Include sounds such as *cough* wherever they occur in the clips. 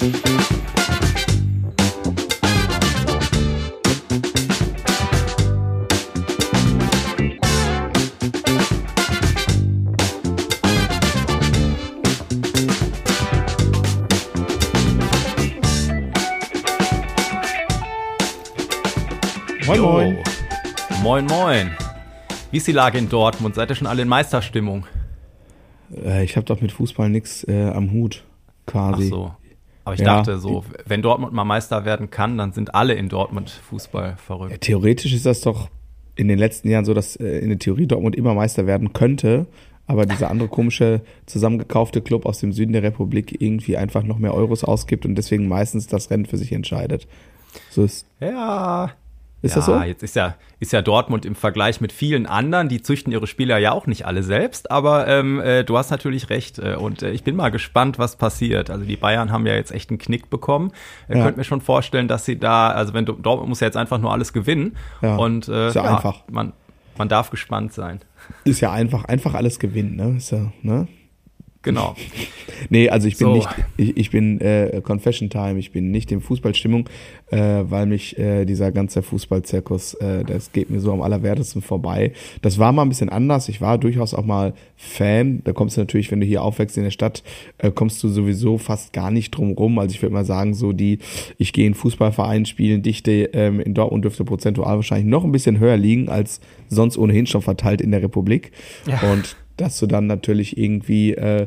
Moin, moin. Moin, moin. Wie ist die Lage in Dortmund? Seid ihr schon alle in Meisterstimmung? Äh, ich habe doch mit Fußball nichts äh, am Hut, quasi. Ach so. Aber ich Ja. dachte so, wenn Dortmund mal Meister werden kann, dann sind alle in Dortmund Fußball Ja, verrückt. theoretisch ist das doch in den letzten Jahren so, dass äh, in der Theorie Dortmund immer Meister werden könnte, aber dieser andere komische zusammengekaufte Club aus dem Süden der Republik irgendwie einfach noch mehr Euros ausgibt und deswegen meistens das Rennen für sich entscheidet. So ist, Ja. Ist ja, das so? jetzt ist ja, ist ja Dortmund im Vergleich mit vielen anderen, die züchten ihre Spieler ja auch nicht alle selbst, aber ähm, äh, du hast natürlich recht äh, und äh, ich bin mal gespannt, was passiert. Also die Bayern haben ja jetzt echt einen Knick bekommen. Ihr Ja. könnt mir schon vorstellen, dass sie da, also wenn du, Dortmund muss ja jetzt einfach nur alles gewinnen Ja. und äh, Ist ja einfach. man, man darf gespannt sein. Ist ja einfach, einfach alles gewinnen, ne? Ist ja, ne? Genau. *laughs* Nee, also ich bin So. nicht, ich, ich bin äh, Confession Time, ich bin nicht in Fußballstimmung, äh, weil mich äh, dieser ganze Fußballzirkus, äh, das geht mir so am allerwertesten vorbei. Das war mal ein bisschen anders. Ich war durchaus auch mal Fan. Da kommst du natürlich, wenn du hier aufwächst in der Stadt, äh, kommst du sowieso fast gar nicht drum rum. Also ich würde mal sagen, so die, ich gehe in Fußballverein spielen, Dichte ähm, in Dortmund dürfte prozentual wahrscheinlich noch ein bisschen höher liegen als sonst ohnehin schon verteilt in der Republik. Ja. Und dass du dann natürlich irgendwie äh,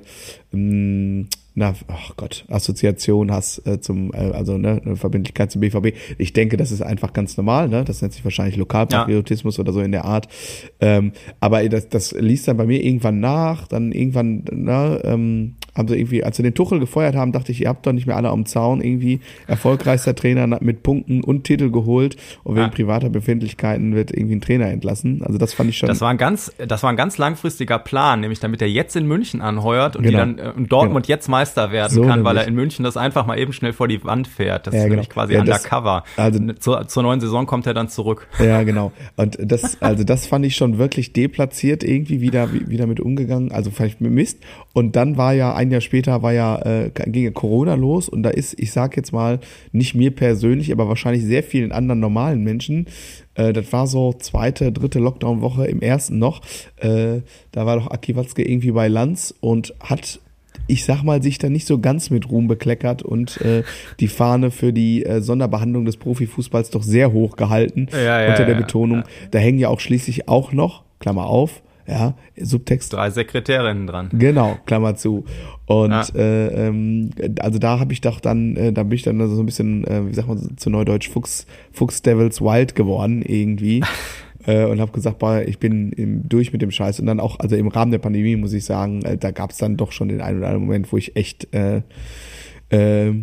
mh, na, ach Gott, Assoziation hast äh, zum, äh, also ne, eine Verbindlichkeit zum BVB. Ich denke, das ist einfach ganz normal, ne? Das nennt sich wahrscheinlich Lokalpatriotismus oder so in der Art. Ähm, aber das, das liest dann bei mir irgendwann nach, dann irgendwann, na, ähm, haben sie irgendwie, als sie den Tuchel gefeuert haben, dachte ich, ihr habt doch nicht mehr alle am Zaun, irgendwie erfolgreichster Trainer mit Punkten und Titel geholt und wegen Ja. privater Befindlichkeiten wird irgendwie ein Trainer entlassen. Also das fand ich schon. Das war ein ganz, das war ein ganz langfristiger Plan, nämlich damit er jetzt in München anheuert und Genau. die dann äh, und Dortmund jetzt Meister werden So kann, weil nämlich. er in München das einfach mal eben schnell vor die Wand fährt. Das Ja, ist genau. nämlich quasi Ja, das- undercover. also- zur, zur neuen Saison kommt er dann zurück. Ja, genau. Und das, also das fand ich schon wirklich deplatziert irgendwie wieder, wie, wieder mit umgegangen. Also vielleicht mit Mist. Und dann war ja, ein Jahr später war ja, äh, ging ja Corona los und da ist, ich sag jetzt mal, nicht mir persönlich, aber wahrscheinlich sehr vielen anderen normalen Menschen, äh, das war so zweite, dritte Lockdown-Woche im ersten noch, äh, da war doch Aki Watzke irgendwie bei Lanz und hat ich sag mal, sich da nicht so ganz mit Ruhm bekleckert und äh, die Fahne für die äh, Sonderbehandlung des Profifußballs doch sehr hoch gehalten Ja, ja, unter der ja, Betonung. Da hängen ja auch schließlich auch noch, Klammer auf, ja, Subtext Drei Sekretärinnen dran. Genau, Klammer zu. Und Ja. äh, ähm, also da habe ich doch dann, äh, da bin ich dann so ein bisschen, äh, wie sagt man zu Neudeutsch, Fuchs, Fuchs Devils Wild geworden irgendwie. *laughs* äh, und habe gesagt, boah, ich bin im, durch mit dem Scheiß. Und dann auch, also im Rahmen der Pandemie muss ich sagen, äh, da gab es dann doch schon den einen oder anderen Moment, wo ich echt äh, äh,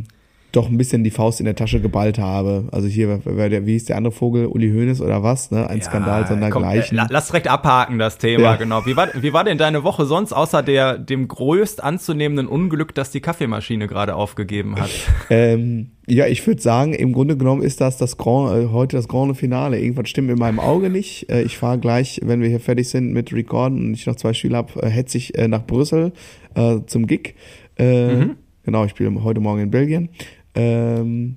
doch ein bisschen die Faust in der Tasche geballt habe. Also hier, wie hieß der andere Vogel, Uli Hoeneß oder was? Ne? Ein Skandal komm, sondergleichen. äh, la- lass direkt abhaken, das Thema, Ja. genau. Wie war, wie war denn deine Woche sonst, außer der, dem größt anzunehmenden Unglück, dass die Kaffeemaschine gerade aufgegeben hat? *laughs* Ähm, ja, ich würde sagen, im Grunde genommen ist das das Grand, äh, heute das Grande Finale. Irgendwas stimmt in meinem Auge nicht. Äh, ich fahre gleich, wenn wir hier fertig sind mit Recorden und ich noch zwei Spiele habe, äh, hetze ich äh, nach Brüssel äh, zum Gig. Äh, Genau, ich spiele heute Morgen in Belgien. Ähm,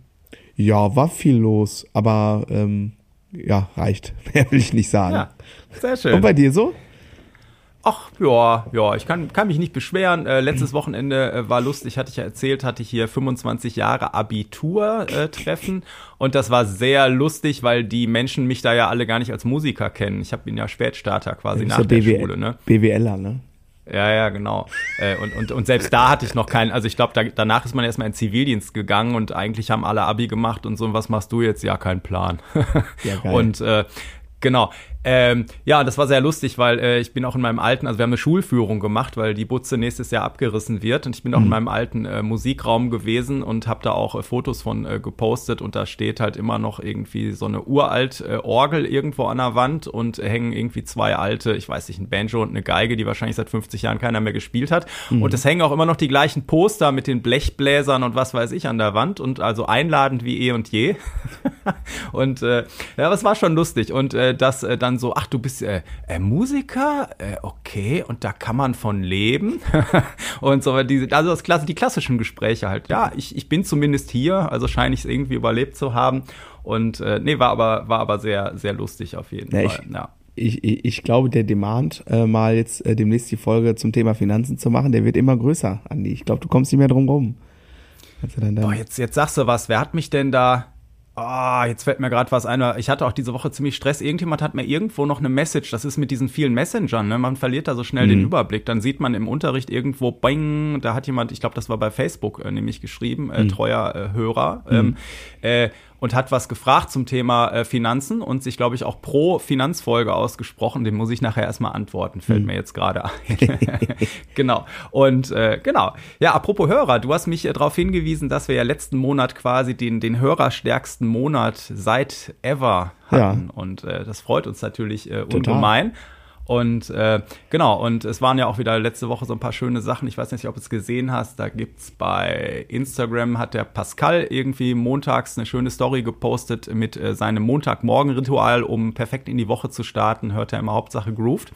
ja, war viel los, aber ähm, ja, reicht. *laughs* Mehr will ich nicht sagen. Ja, sehr schön. Und bei dir so? Ach ja, ja, ich kann, kann mich nicht beschweren. Äh, letztes *clears throat* Wochenende äh, war lustig, hatte ich ja erzählt, hatte ich hier 25 Jahre Abitur-Treffen *clears throat* und das war sehr lustig, weil die Menschen mich da ja alle gar nicht als Musiker kennen. Ich habe bin ja Spätstarter quasi nach der BWL, Schule, ne? BWLer, ne? Ja, ja, genau. Äh, und, und, und selbst da hatte ich noch keinen, also ich glaube, da, danach ist man erstmal in Zivildienst gegangen und eigentlich haben alle Abi gemacht und so, und was machst du jetzt? Ja, kein Plan. Ja. *laughs* Und äh, genau. Ähm, ja, das war sehr lustig, weil äh, ich bin auch in meinem alten, also wir haben eine Schulführung gemacht, weil die Butze nächstes Jahr abgerissen wird. Und ich bin auch in meinem alten äh, Musikraum gewesen und habe da auch äh, Fotos von äh, gepostet. Und da steht halt immer noch irgendwie so eine uralt äh, Orgel irgendwo an der Wand und hängen irgendwie zwei alte, ich weiß nicht, ein Banjo und eine Geige, die wahrscheinlich seit 50 Jahren keiner mehr gespielt hat. Und es hängen auch immer noch die gleichen Poster mit den Blechbläsern und was weiß ich an der Wand. Und also einladend wie eh und je. *laughs* und äh, ja, es war schon lustig. Und äh, das äh, dann dann so, ach, du bist äh, äh, Musiker? Äh, okay, und da kann man von leben. *laughs* und so, diese, also das Klasse, die klassischen Gespräche halt. Ja, ich, ich bin zumindest hier, also scheine ich es irgendwie überlebt zu haben. Und äh, nee, war aber, war aber sehr, sehr lustig auf jeden Ja, Fall. ich- Ja. Ich, ich, ich glaube, der Demand, äh, mal jetzt äh, demnächst die Folge zum Thema Finanzen zu machen, der wird immer größer, Andi. Ich glaube, du kommst nicht mehr drum rum. Boah, jetzt, jetzt sagst du was. Wer hat mich denn da? Ah, jetzt fällt mir gerade was ein. Ich hatte auch diese Woche ziemlich Stress. Irgendjemand hat mir irgendwo noch eine Message. Das ist mit diesen vielen Messengern. Ne? Man verliert da so schnell den Überblick. Dann sieht man im Unterricht irgendwo, bang, da hat jemand, ich glaube, das war bei Facebook äh, nämlich geschrieben, äh, treuer äh, Hörer, ähm, äh, und hat was gefragt zum Thema äh, Finanzen und sich, glaube ich, auch pro Finanzfolge ausgesprochen. Dem muss ich nachher erstmal antworten, fällt mir jetzt gerade ein. *laughs* genau. Und äh, genau. Ja, apropos Hörer, du hast mich äh, darauf hingewiesen, dass wir ja letzten Monat quasi den, den hörerstärksten Monat seit ever hatten. Und äh, das freut uns natürlich äh, ungemein. Und äh, genau, und es waren ja auch wieder letzte Woche so ein paar schöne Sachen. Ich weiß nicht, ob du es gesehen hast. Da gibt's bei Instagram hat der Pascal irgendwie montags eine schöne Story gepostet mit äh, seinem Montagmorgen-Ritual, um perfekt in die Woche zu starten. Hört er immer Hauptsache Grooved.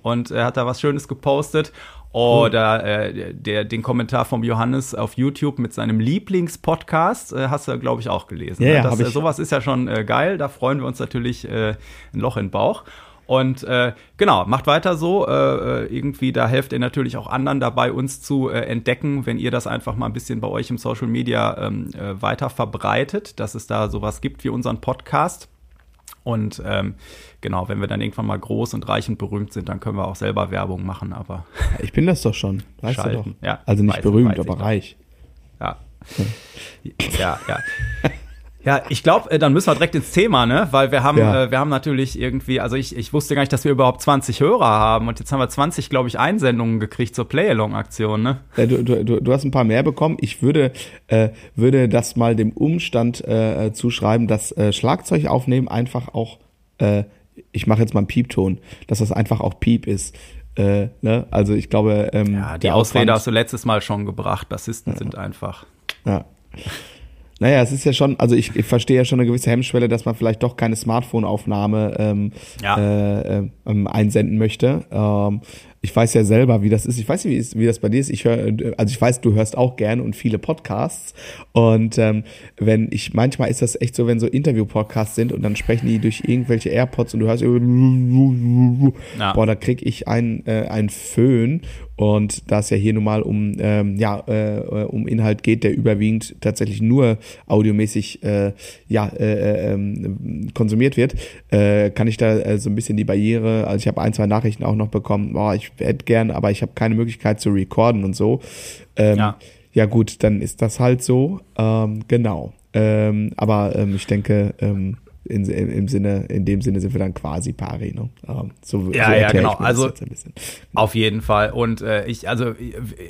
Und er hat da was Schönes gepostet. Oder äh, der, den Kommentar vom Johannes auf YouTube mit seinem Lieblingspodcast äh, hast du, glaube ich, auch gelesen. Ja, ne? ja, das, äh, ich. sowas ist ja schon äh, geil. Da freuen wir uns natürlich äh, ein Loch in den Bauch. Und äh, genau, macht weiter so. Äh, äh, irgendwie, da helft ihr natürlich auch anderen dabei, uns zu äh, entdecken, wenn ihr das einfach mal ein bisschen bei euch im Social Media ähm, äh, weiter verbreitet, dass es da sowas gibt wie unseren Podcast. Und ähm, genau, wenn wir dann irgendwann mal groß und reich und berühmt sind, dann können wir auch selber Werbung machen, aber *laughs* Ich bin das doch schon, weißt du Schalten, doch. ja. also nicht berühmt, aber doch. reich. ja. Ja, ja. *laughs* Ja, ich glaube, dann müssen wir direkt ins Thema, ne? Weil wir haben, Ja. äh, wir haben natürlich irgendwie, also ich, ich wusste gar nicht, dass wir überhaupt 20 Hörer haben und jetzt haben wir 20, glaube ich, Einsendungen gekriegt zur Play-Along-Aktion, ne? Äh, Du, du, du, hast ein paar mehr bekommen. Ich würde, äh, würde das mal dem Umstand äh, äh, zuschreiben, dass äh, Schlagzeug aufnehmen einfach auch, äh, ich mache jetzt mal einen Piepton, dass das einfach auch Piep ist. Äh, ne? Also ich glaube, ähm, Ja, die Ausrede Aufwand- hast du letztes Mal schon gebracht. Bassisten sind einfach. Ja. Naja, es ist ja schon, also ich, ich verstehe ja schon eine gewisse Hemmschwelle, dass man vielleicht doch keine Smartphone-Aufnahme ähm, Ja. äh, äh, ähm, einsenden möchte. Ähm, ich weiß ja selber, wie das ist. Ich weiß nicht, wie, ist, wie das bei dir ist. Ich höre, also ich weiß, du hörst auch gerne und viele Podcasts. Und ähm, wenn ich, manchmal ist das echt so, wenn so Interview-Podcasts sind und dann sprechen die durch irgendwelche AirPods und du hörst, Ja. boah, da krieg ich ein, äh, ein Föhn. Und da es ja hier nun mal um, ähm, ja, äh, äh, um Inhalt geht, der überwiegend tatsächlich nur audiomäßig äh, ja, äh, äh, ähm, konsumiert wird, äh, kann ich da so ein bisschen die Barriere, also ich habe ein, zwei Nachrichten auch noch bekommen, boah, ich hätte gern, aber ich habe keine Möglichkeit zu recorden und so. Ähm, Ja. ja gut, dann ist das halt so, ähm, genau. Ähm, aber ähm, ich denke, in, im, im Sinne, in dem Sinne sind wir dann quasi pari, ne? Ähm, so, Ja, so ja, genau. Also- bisschen. Auf jeden Fall. Und äh, ich, also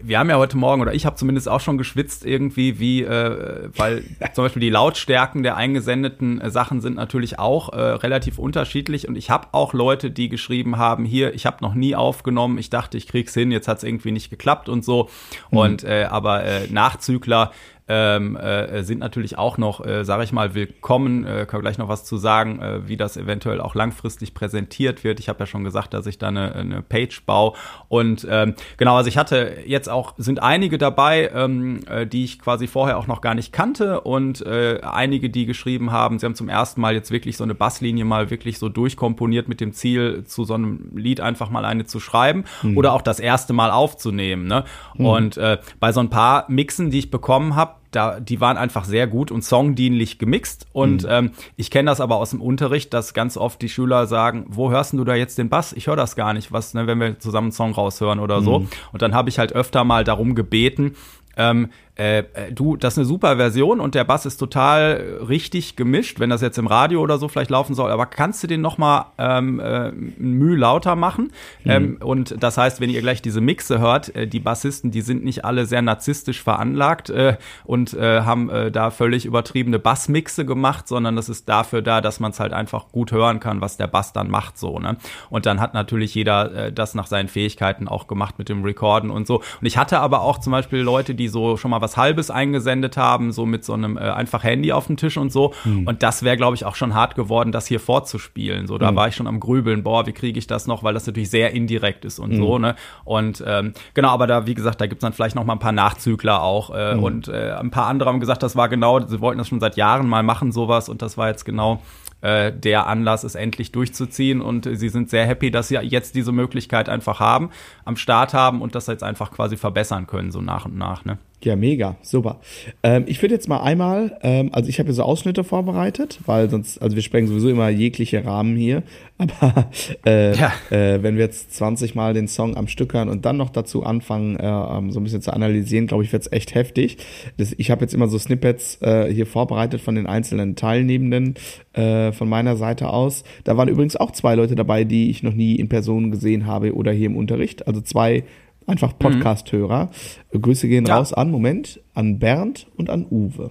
wir haben ja heute Morgen, oder ich habe zumindest auch schon geschwitzt irgendwie, wie, äh, weil *laughs* zum Beispiel die Lautstärken der eingesendeten äh, Sachen sind natürlich auch äh, relativ unterschiedlich. Und ich habe auch Leute, die geschrieben haben, hier, ich habe noch nie aufgenommen, ich dachte, ich krieg's hin, jetzt hat's irgendwie nicht geklappt und so. Und äh, aber äh, Nachzügler ähm, äh, sind natürlich auch noch, äh, sage ich mal, willkommen. Äh, können gleich noch was zu sagen, äh, wie das eventuell auch langfristig präsentiert wird. Ich habe ja schon gesagt, dass ich da eine, eine Page baue. Und ähm, genau, also ich hatte jetzt auch, sind einige dabei, ähm, äh, die ich quasi vorher auch noch gar nicht kannte und äh, einige, die geschrieben haben, sie haben zum ersten Mal jetzt wirklich so eine Basslinie mal wirklich so durchkomponiert mit dem Ziel, zu so einem Lied einfach mal eine zu schreiben oder auch das erste Mal aufzunehmen. Ne? Und äh, bei so ein paar Mixen, die ich bekommen habe, da, die waren einfach sehr gut und songdienlich gemixt. Und ähm, ich kenne das aber aus dem Unterricht, dass ganz oft die Schüler sagen, wo hörst du da jetzt den Bass? Ich höre das gar nicht, was, ne, wenn wir zusammen einen Song raushören oder so. Und dann habe ich halt öfter mal darum gebeten, ähm, äh, äh, du, das ist eine super Version und der Bass ist total äh, richtig gemischt, wenn das jetzt im Radio oder so vielleicht laufen soll, aber kannst du den noch mal ähm, äh, Mühe lauter machen? Ähm, und das heißt, wenn ihr gleich diese Mixe hört, äh, die Bassisten, die sind nicht alle sehr narzisstisch veranlagt äh, und äh, haben äh, da völlig übertriebene Bassmixe gemacht, sondern das ist dafür da, dass man es halt einfach gut hören kann, was der Bass dann macht so. Ne? Und dann hat natürlich jeder äh, das nach seinen Fähigkeiten auch gemacht mit dem Recorden und so. Und ich hatte aber auch zum Beispiel Leute, die so schon mal was Halbes eingesendet haben, so mit so einem äh, einfach Handy auf dem Tisch und so. Mhm. Und das wäre, glaube ich, auch schon hart geworden, das hier vorzuspielen. So, da mhm. war ich schon am Grübeln, boah, wie kriege ich das noch, weil das natürlich sehr indirekt ist und mhm. so, ne? Und ähm, genau, aber da, wie gesagt, da gibt's dann vielleicht noch mal ein paar Nachzügler auch. Äh, mhm. Und äh, ein paar andere haben gesagt, das war genau, sie wollten das schon seit Jahren mal machen, sowas, und das war jetzt genau äh, der Anlass, es endlich durchzuziehen. Und sie sind sehr happy, dass sie jetzt diese Möglichkeit einfach haben, am Start haben und das jetzt einfach quasi verbessern können, so nach und nach. Ne? Ja, mega, super. Ähm, ich würde jetzt mal einmal, ähm, also ich habe hier so Ausschnitte vorbereitet, weil sonst, also wir sprengen sowieso immer jegliche Rahmen hier, *laughs* aber äh, ja. äh, wenn wir jetzt 20 Mal den Song am Stück hören und dann noch dazu anfangen, äh, ähm, so ein bisschen zu analysieren, glaube ich, wird's echt heftig. Das, ich habe jetzt immer so Snippets äh, hier vorbereitet von den einzelnen Teilnehmenden äh, von meiner Seite aus. Da waren übrigens auch zwei Leute dabei, die ich noch nie in Person gesehen habe oder hier im Unterricht, also zwei einfach Podcast-Hörer. Mhm. Grüße gehen ja. raus an, Moment, an Bernd und an Uwe.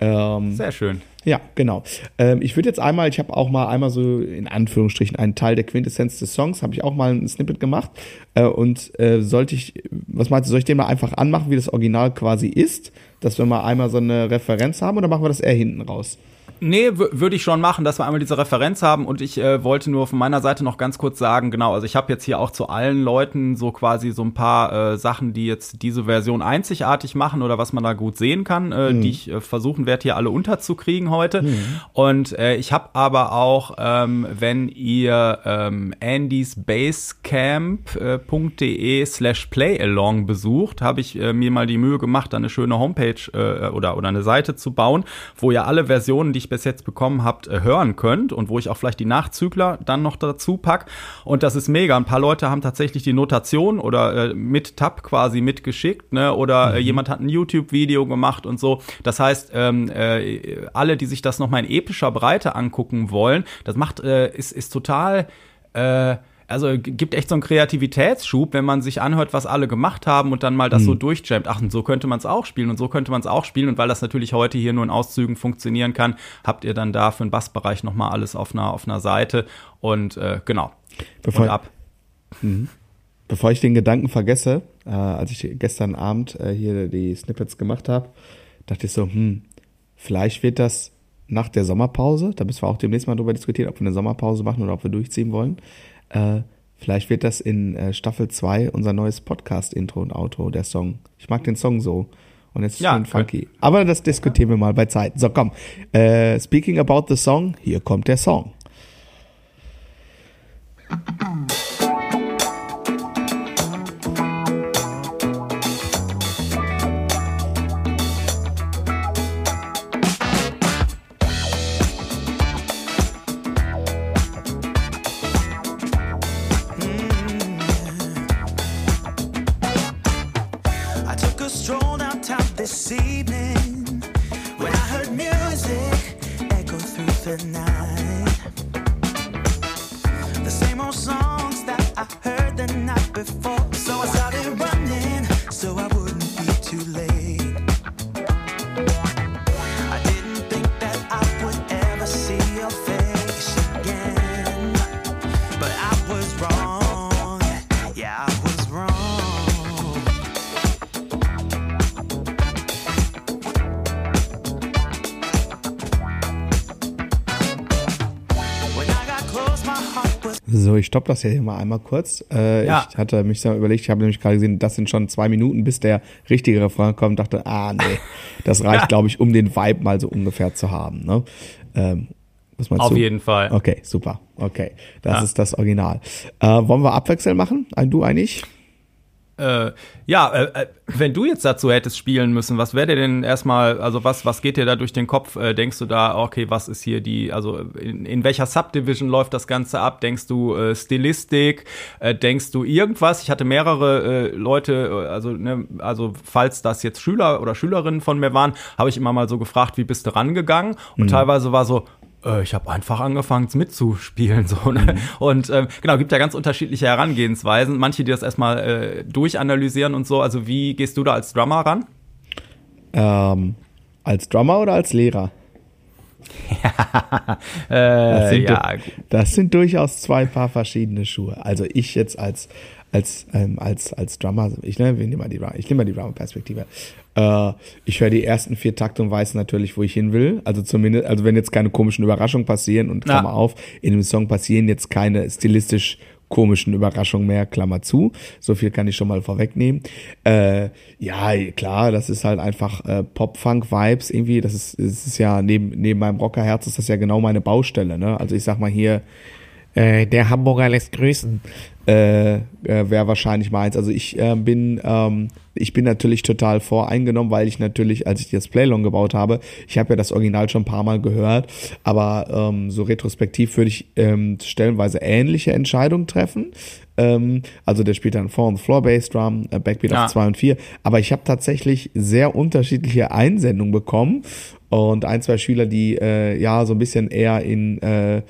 Ähm, Sehr schön. Ja, genau. Ähm, ich würde jetzt einmal, ich habe auch mal einmal so in Anführungsstrichen einen Teil der Quintessenz des Songs, habe ich auch mal ein Snippet gemacht. Äh, und äh, sollte ich, was meinst du, soll ich den mal einfach anmachen, wie das Original quasi ist, dass wir mal einmal so eine Referenz haben oder machen wir das eher hinten raus? Nee, würde ich schon machen, dass wir einmal diese Referenz haben und ich äh, wollte nur von meiner Seite noch ganz kurz sagen, genau, also ich habe jetzt hier auch zu allen Leuten so quasi so ein paar äh, Sachen, die jetzt diese Version einzigartig machen oder was man da gut sehen kann, äh, mhm. die ich äh, versuchen werde, hier alle unterzukriegen heute. Mhm. Und äh, ich habe aber auch, ähm, wenn ihr ähm, andysbasecamp.de äh, slash playalong besucht, habe ich mir mal die Mühe gemacht, da eine schöne Homepage oder, oder eine Seite zu bauen, wo ihr alle Versionen, die ich bis jetzt bekommen habt, äh, hören könnt und wo ich auch vielleicht die Nachzügler dann noch dazu pack. Und das ist mega. Ein paar Leute haben tatsächlich die Notation oder äh, mit Tab quasi mitgeschickt, ne? Oder äh, mhm. äh, jemand hat ein YouTube-Video gemacht und so. Das heißt, ähm, äh, alle, die sich das nochmal in epischer Breite angucken wollen, das macht, äh, ist, ist total äh, also gibt echt so einen Kreativitätsschub, wenn man sich anhört, was alle gemacht haben und dann mal das mhm. so durchjammt. Ach, und so könnte man es auch spielen und so könnte man es auch spielen. Und weil das natürlich heute hier nur in Auszügen funktionieren kann, habt ihr dann da für den Bassbereich nochmal alles auf einer, auf einer Seite. Und äh, genau. Bevor, und ab. Mhm. Bevor ich den Gedanken vergesse, äh, als ich gestern Abend äh, hier die Snippets gemacht habe, dachte ich so, hm, vielleicht wird das nach der Sommerpause, da müssen wir auch demnächst mal drüber diskutieren, ob wir eine Sommerpause machen oder ob wir durchziehen wollen. Äh, vielleicht wird das in äh, Staffel 2 unser neues Podcast-Intro und Outro, der Song. Ich mag den Song so. Und jetzt ist ja, schön funky. Aber das diskutieren wir mal bei Zeit. So, komm. Äh, speaking about the song, hier kommt der Song. *clears throat* this evening when I heard music echo through the night. The same old songs that I heard the night before. So I ich stoppe das ja hier mal einmal kurz. Äh, ja. Ich hatte mich so überlegt, ich habe nämlich gerade gesehen, das sind schon zwei Minuten, bis der richtige Refrain kommt. Dachte, ah nee, das *laughs* reicht, ja. glaube ich, um den Vibe mal so ungefähr zu haben. Ne? Ähm, was meinst Auf du? jeden Fall. Okay, super. Okay, das ja. ist das Original. Äh, wollen wir Abwechseln machen? Ein Du, ein Ich? Äh, ja, äh, äh, wenn du jetzt dazu hättest spielen müssen, was wäre dir denn erstmal, also was, was geht dir da durch den Kopf? Äh, denkst du da, okay, was ist hier die, also in, in welcher Subdivision läuft das Ganze ab? Denkst du äh, Stilistik? Äh, denkst du irgendwas? Ich hatte mehrere Leute, also, ne, also falls das jetzt Schüler oder Schülerinnen von mir waren, habe ich immer mal so gefragt, wie bist du rangegangen? Und mhm. teilweise war so, äh, ich habe einfach angefangen mitzuspielen so ne? Mhm. und ähm, genau gibt ja ganz unterschiedliche Herangehensweisen manche die das erstmal äh, durchanalysieren und so also wie gehst du da als Drummer ran ähm, als Drummer oder als Lehrer *laughs* äh, das, sind ja, das sind durchaus zwei Paar verschiedene Schuhe. Also ich jetzt als als, ähm, als, als Drummer, ich, ne, nehme mal die, ich nehme mal die Drummer-Perspektive. Äh, ich höre die ersten vier Takte und weiß natürlich, wo ich hin will. Also zumindest, also wenn jetzt keine komischen Überraschungen passieren und Klammer ja. auf, in dem Song passieren jetzt keine stilistisch komischen Überraschungen mehr, Klammer zu. So viel kann ich schon mal vorwegnehmen. Äh, ja, klar, das ist halt einfach äh, Pop-Funk-Vibes irgendwie. Das ist, das ist ja neben, neben meinem Rockerherz ist das ja genau meine Baustelle. Ne? Also ich sag mal hier, äh, der Hamburger lässt grüßen äh, äh, wäre wahrscheinlich meins. Also ich äh, bin ähm, ich bin natürlich total voreingenommen, weil ich natürlich, als ich das Playlong gebaut habe, ich habe ja das Original schon ein paar Mal gehört, aber ähm, so retrospektiv würde ich ähm, stellenweise ähnliche Entscheidungen treffen. Ähm, also der spielt dann Four on the Floor Bass Drum, äh, Backbeat ja. auf 2 und 4. Aber ich habe tatsächlich sehr unterschiedliche Einsendungen bekommen und ein, zwei Schüler, die äh, ja so ein bisschen eher in äh,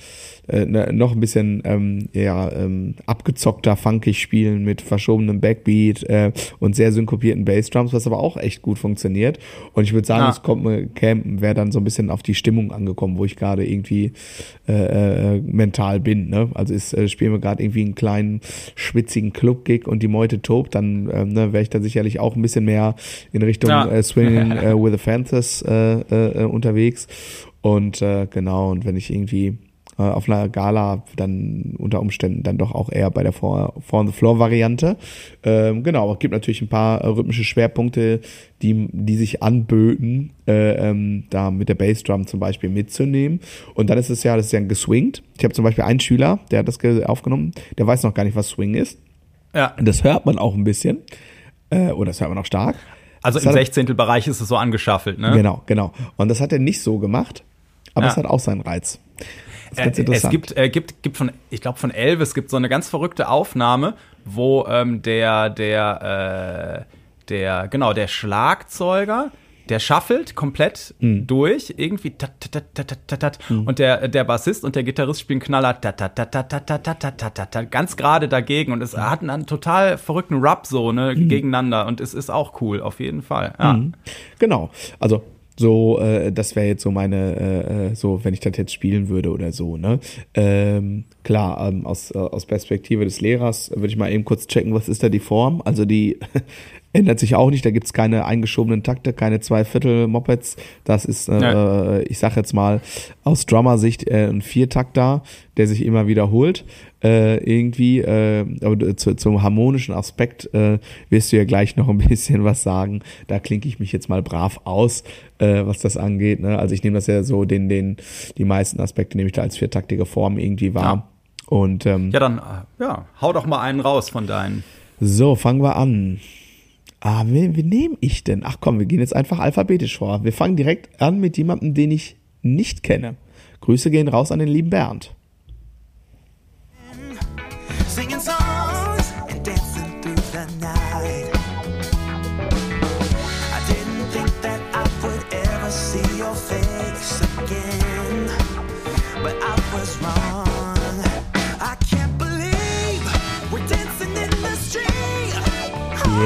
äh, ne, noch ein bisschen ähm, ja, ähm, abgezockter, funkig spielen mit verschobenem Backbeat äh, und sehr synkopierten Bassdrums, was aber auch echt gut funktioniert. Und ich würde sagen, ja. es kommt mir Campen wäre dann so ein bisschen auf die Stimmung angekommen, wo ich gerade irgendwie äh, äh, mental bin. Ne? Also ist, äh, spielen wir gerade irgendwie einen kleinen schwitzigen Club-Gig und die Meute tobt, dann äh, ne, wäre ich da sicherlich auch ein bisschen mehr in Richtung ja. äh, Swinging äh, with the Fantas äh, äh, unterwegs. Und äh, genau, und wenn ich irgendwie äh, auf einer Gala dann unter Umständen dann doch auch eher bei der Four, Four on the Floor Variante. Ähm, genau, es gibt natürlich ein paar äh, rhythmische Schwerpunkte, die, die sich anböten, äh, ähm, da mit der Bassdrum zum Beispiel mitzunehmen. Und dann ist es ja, das ist ja geswingt. Ich habe zum Beispiel einen Schüler, der hat das aufgenommen, der weiß noch gar nicht, was Swing ist. Ja. Das hört man auch ein bisschen. Äh, oder das hört man auch stark. Also das im Sechzehntelbereich ist es so angeschaffelt, ne? Genau, genau. Und das hat er nicht so gemacht, aber ja. es hat auch seinen Reiz. Äh, es gibt, äh, gibt, gibt von, ich glaube von Elvis gibt so eine ganz verrückte Aufnahme, wo ähm, der, der, äh, der, genau, der Schlagzeuger, der shuffelt komplett mhm. durch, irgendwie tat, tat, tat, tat, mhm. und der, der Bassist und der Gitarrist spielen Knaller tat, tat, tat, tat, tat, tat, tat, tat, ganz gerade dagegen und es hat einen total verrückten Rap so, ne, mhm. gegeneinander und es ist auch cool, auf jeden Fall, ja. Genau, also so, äh, das wäre jetzt so meine, äh, äh, so, wenn ich das jetzt spielen würde oder so, ne? Ähm, klar, ähm, aus, äh, aus Perspektive des Lehrers würde ich mal eben kurz checken, was ist da die Form? Also die ändert sich auch nicht, da gibt's keine eingeschobenen Takte, keine Zweiviertel-Mopeds. Das ist, äh, ja. ich sag jetzt mal, aus Drummer-Sicht äh, ein Viertakter, der sich immer wiederholt. Äh, irgendwie, äh, aber zu, zum harmonischen Aspekt äh, wirst du ja gleich noch ein bisschen was sagen. Da klinke ich mich jetzt mal brav aus, äh, was das angeht. Ne? Also ich nehme das ja so, den, den, die meisten Aspekte nehme ich da als viertaktige Form irgendwie wahr. Ja. Und ähm, ja, dann äh, ja, hau doch mal einen raus von deinen. So, fangen wir an. Ah, wen, wen nehme ich denn? Ach komm, wir gehen jetzt einfach alphabetisch vor. Wir fangen direkt an mit jemandem, den ich nicht kenne. Grüße gehen raus an den lieben Bernd.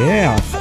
Yeah.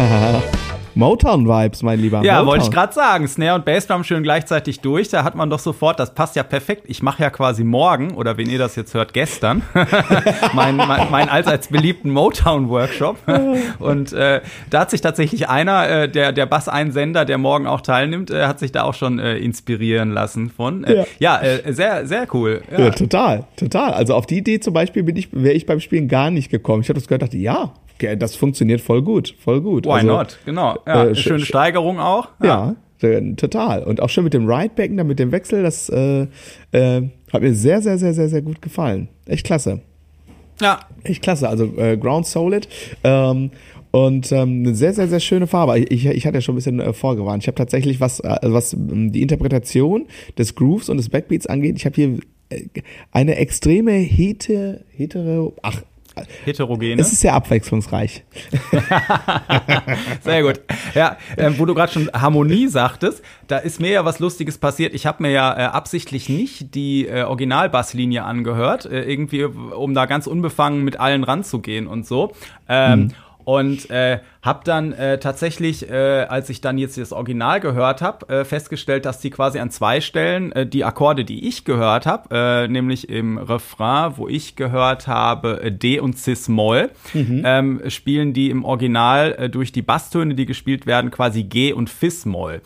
*laughs* Motown-Vibes, mein Lieber. Ja, wollte ich gerade sagen. Snare und Bassdrum schön gleichzeitig durch. Da hat man doch sofort, das passt ja perfekt. Ich mache ja quasi morgen, oder wenn ihr das jetzt hört, gestern, *laughs* meinen mein, mein allseits beliebten Motown-Workshop. *laughs* und äh, da hat sich tatsächlich einer, äh, der, der Bass-Einsender, der morgen auch teilnimmt, äh, hat sich da auch schon äh, inspirieren lassen von. Äh, ja, ja äh, sehr, sehr cool. Ja. ja. total, total. Also auf die Idee zum Beispiel bin ich, wäre ich beim Spielen gar nicht gekommen. Ich habe das gehört, dachte, ja, das funktioniert voll gut, voll gut. Why also, not? Genau. Ja, äh, schöne Steigerung auch. Ja. ja. total. Und auch schön mit dem Ridebacken, dann mit dem Wechsel, das äh, äh, hat mir sehr, sehr, sehr, sehr, sehr gut gefallen. Echt klasse. Ja. Echt klasse. Also äh, Ground Solid. Ähm, und ähm, eine sehr, sehr, sehr schöne Farbe. Ich, ich hatte ja schon ein bisschen äh, vorgewarnt. Ich habe tatsächlich, was, äh, was ähm, die Interpretation des Grooves und des Backbeats angeht, ich habe hier äh, eine extreme hete, hetere, ach, heterogene. Es ist sehr abwechslungsreich. *laughs* sehr gut. Ja, äh, wo du gerade schon Harmonie sagtest, da ist mir ja was Lustiges passiert. Ich habe mir ja äh, absichtlich nicht die äh, Originalbasslinie angehört, äh, irgendwie, um da ganz unbefangen mit allen ranzugehen und so. Ähm, mhm. Und äh, habe dann äh, tatsächlich, äh, als ich dann jetzt das Original gehört habe, äh, festgestellt, dass die quasi an zwei Stellen äh, die Akkorde, die ich gehört habe, äh, nämlich im Refrain, wo ich gehört habe äh, D und Cis-Moll, mhm. ähm, spielen die im Original äh, durch die Basstöne, die gespielt werden, quasi G und Fis-Moll.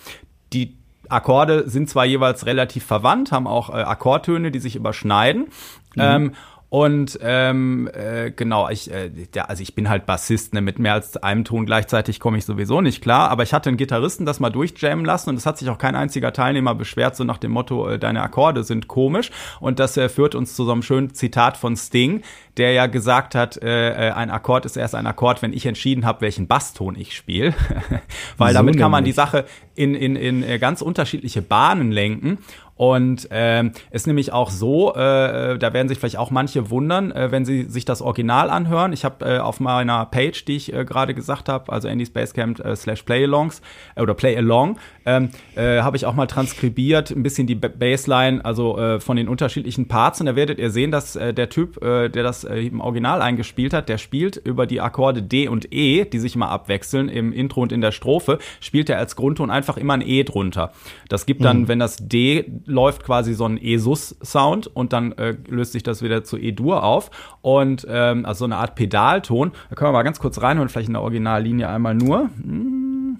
Die Akkorde sind zwar jeweils relativ verwandt, haben auch äh, Akkordtöne, die sich überschneiden. Mhm. Ähm, und ähm, äh, genau, ich, äh, der, also ich bin halt Bassist, ne? mit mehr als einem Ton gleichzeitig komme ich sowieso nicht klar. Aber ich hatte einen Gitarristen das mal durchjammen lassen und es hat sich auch kein einziger Teilnehmer beschwert, so nach dem Motto, äh, deine Akkorde sind komisch. Und das äh, führt uns zu so einem schönen Zitat von Sting, der ja gesagt hat, äh, äh ein Akkord ist erst ein Akkord, wenn ich entschieden habe, welchen Basston ich spiele. *laughs* Weil so damit kann man die Sache in, in, in äh, ganz unterschiedliche Bahnen lenken. Und ähm, ist nämlich auch so, äh, da werden sich vielleicht auch manche wundern, äh, wenn sie sich das Original anhören. Ich habe äh, auf meiner Page, die ich äh, gerade gesagt habe, also Andy Spacecamp äh, slash Playalongs äh, oder Playalong, ähm, äh, habe ich auch mal transkribiert, ein bisschen die Bassline, also äh, von den unterschiedlichen Parts. Und da werdet ihr sehen, dass äh, der Typ, äh, der das äh, im Original eingespielt hat, der spielt über die Akkorde D und E, die sich mal abwechseln im Intro und in der Strophe, spielt er als Grundton einfach immer ein E drunter. Das gibt dann, mhm. wenn das D läuft, quasi so ein E-Sus-Sound und dann äh, löst sich das wieder zu E-Dur auf. Und ähm, also so eine Art Pedalton. Da können wir mal ganz kurz reinhören, vielleicht in der Originallinie einmal nur. Hm.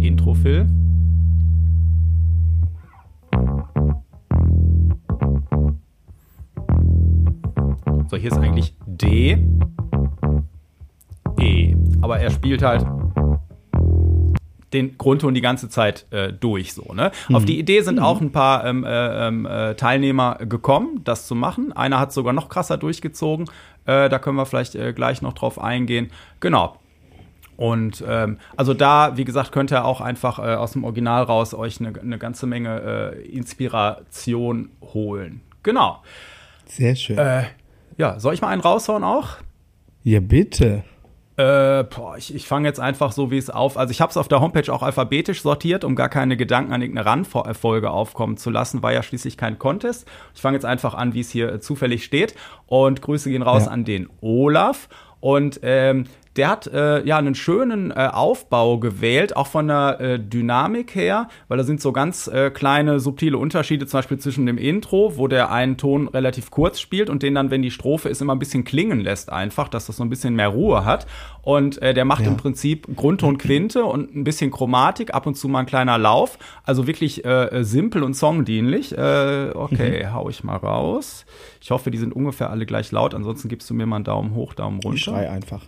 Intro, Phil. So, hier ist eigentlich D, E. Aber er spielt halt den Grundton die ganze Zeit äh, durch so. Ne? Mhm. Auf die Idee sind mhm. auch ein paar ähm, äh, ähm, äh, Teilnehmer gekommen, das zu machen. Einer hat sogar noch krasser durchgezogen. Äh, da können wir vielleicht äh, gleich noch drauf eingehen. Genau. Und ähm, also da, wie gesagt, könnt ihr auch einfach äh, aus dem Original raus euch eine, eine ganze Menge Inspiration holen. Genau. Sehr schön. Ja, soll ich mal einen raushauen auch? Ja, bitte. Äh, boah, ich, ich fange jetzt einfach so, wie es auf. Also ich habe es auf der Homepage auch alphabetisch sortiert, um gar keine Gedanken an irgendeine Randfolge aufkommen zu lassen. War ja schließlich kein Contest. Ich fange jetzt einfach an, wie es hier zufällig steht. Und Grüße gehen raus ja. an den Olaf. Und ähm, der hat äh, ja einen schönen äh, Aufbau gewählt, auch von der äh, Dynamik her, weil da sind so ganz äh, kleine subtile Unterschiede, zum Beispiel zwischen dem Intro, wo der einen Ton relativ kurz spielt und den dann, wenn die Strophe ist, immer ein bisschen klingen lässt, einfach, dass das so ein bisschen mehr Ruhe hat. Und äh, der macht ja. im Prinzip Grundton Quinte und ein bisschen Chromatik, ab und zu mal ein kleiner Lauf. Also wirklich äh, simpel und songdienlich. Äh, okay, mhm. hau ich mal raus. Ich hoffe, die sind ungefähr alle gleich laut. Ansonsten gibst du mir mal einen Daumen hoch, Daumen runter. Ich schrei einfach.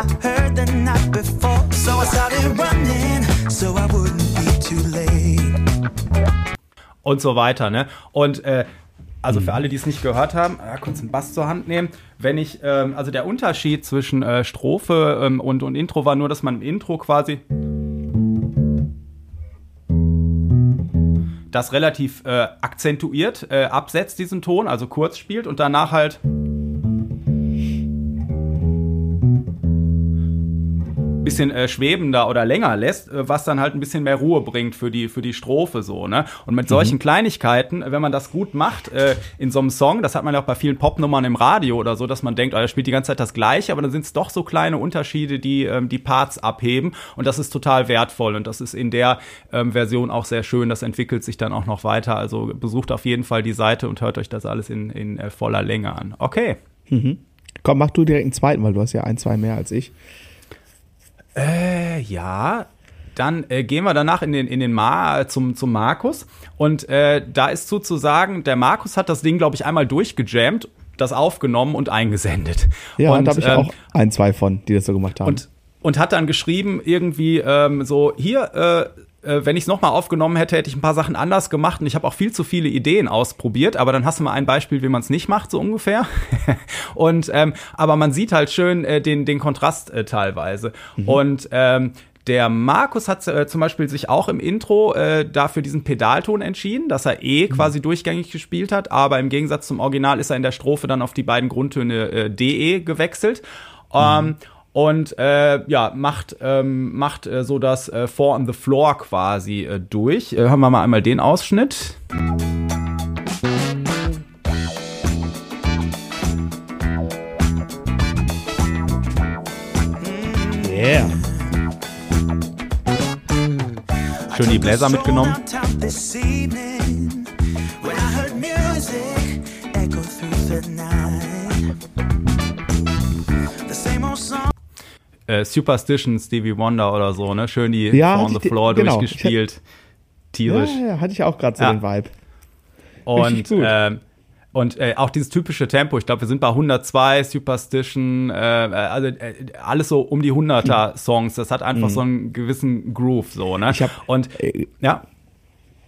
I heard the night before. So I started running so I wouldn't be too late. Und so weiter, ne? Und äh, also für mhm. alle, die es nicht gehört haben, ja, kurz einen Bass zur Hand nehmen. Wenn ich, ähm, also der Unterschied zwischen äh, Strophe ähm, und, und Intro war nur, dass man im Intro quasi das relativ äh, akzentuiert äh, absetzt, diesen Ton, also kurz spielt und danach halt bisschen äh, schwebender oder länger lässt, äh, was dann halt ein bisschen mehr Ruhe bringt für die, für die Strophe so, ne? Und mit solchen mhm. Kleinigkeiten, wenn man das gut macht äh, in so einem Song, das hat man ja auch bei vielen Popnummern im Radio oder so, dass man denkt, oh, er spielt die ganze Zeit das Gleiche, aber dann sind es doch so kleine Unterschiede, die ähm, die Parts abheben und das ist total wertvoll und das ist in der ähm, Version auch sehr schön, das entwickelt sich dann auch noch weiter, also besucht auf jeden Fall die Seite und hört euch das alles in, in äh, voller Länge an. Okay. Mhm. Komm, mach du direkt einen zweiten, weil du hast ja ein, zwei mehr als ich. Äh, ja. Dann äh, gehen wir danach in den, in den Ma zum, zum Markus. Und äh, da ist sozusagen, der Markus hat das Ding, glaube ich, einmal durchgejammt, das aufgenommen und eingesendet. Ja, und da habe ich ähm, auch ein, zwei von, die das so gemacht haben. Und, und hat dann geschrieben, irgendwie ähm, so, hier, äh, äh, wenn ich es nochmal aufgenommen hätte, hätte ich ein paar Sachen anders gemacht und ich habe auch viel zu viele Ideen ausprobiert, aber dann hast du mal ein Beispiel, wie man es nicht macht, so ungefähr. *laughs* und ähm, aber man sieht halt schön äh, den, den Kontrast äh, teilweise. Mhm. Und ähm, der Markus hat äh, zum Beispiel sich auch im Intro äh, dafür diesen Pedalton entschieden, dass er E mhm. quasi durchgängig gespielt hat, aber im Gegensatz zum Original ist er in der Strophe dann auf die beiden Grundtöne äh, DE gewechselt. Mhm. Und äh, ja, macht, ähm, macht äh, so das äh, Four on the Floor quasi äh, durch. Äh, hören wir mal einmal den Ausschnitt. Yeah. Schön die Bläser mitgenommen. Äh, Superstition Stevie Wonder oder so, ne? Schön die ja, on the Floor genau. durchgespielt. Tierisch. Ja, ja, hatte ich auch gerade so ja. den Vibe. Und, äh, und äh, auch dieses typische Tempo, ich glaube, wir sind bei 102, Superstition, äh, äh, also äh, alles so um die 100er Songs. Das hat einfach mhm. so einen gewissen Groove, so, ne? Ich hab, und äh, ja.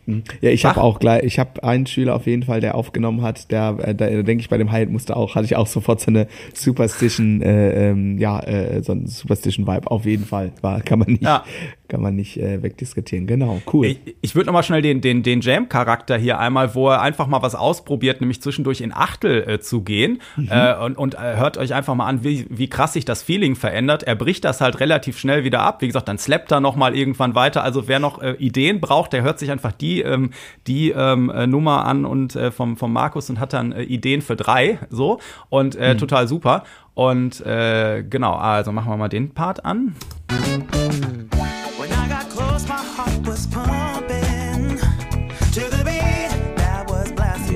Hm. Ja, ich habe auch gleich, ich habe einen Schüler auf jeden Fall, der aufgenommen hat, der, äh, da denke ich bei dem Hyatt musste auch, hatte ich auch sofort so eine Superstition, äh, ähm, ja, äh, so ein Superstition Vibe auf jeden Fall, war kann man nicht, ja kann man nicht äh, wegdiskutieren. Genau, cool. Ich, ich würde nochmal schnell den, den, den Jam-Charakter hier einmal, wo er einfach mal was ausprobiert, nämlich zwischendurch in Achtel äh, zu gehen. Mhm. Äh, und und äh, hört euch einfach mal an, wie, wie krass sich das Feeling verändert. Er bricht das halt relativ schnell wieder ab. Wie gesagt, dann slappt er nochmal irgendwann weiter. Also wer noch äh, Ideen braucht, der hört sich einfach die, ähm, die ähm, äh, Nummer an und vom, vom Markus und hat dann Ideen für drei. So. Und mhm. total super. Und genau, also machen wir mal den Part an.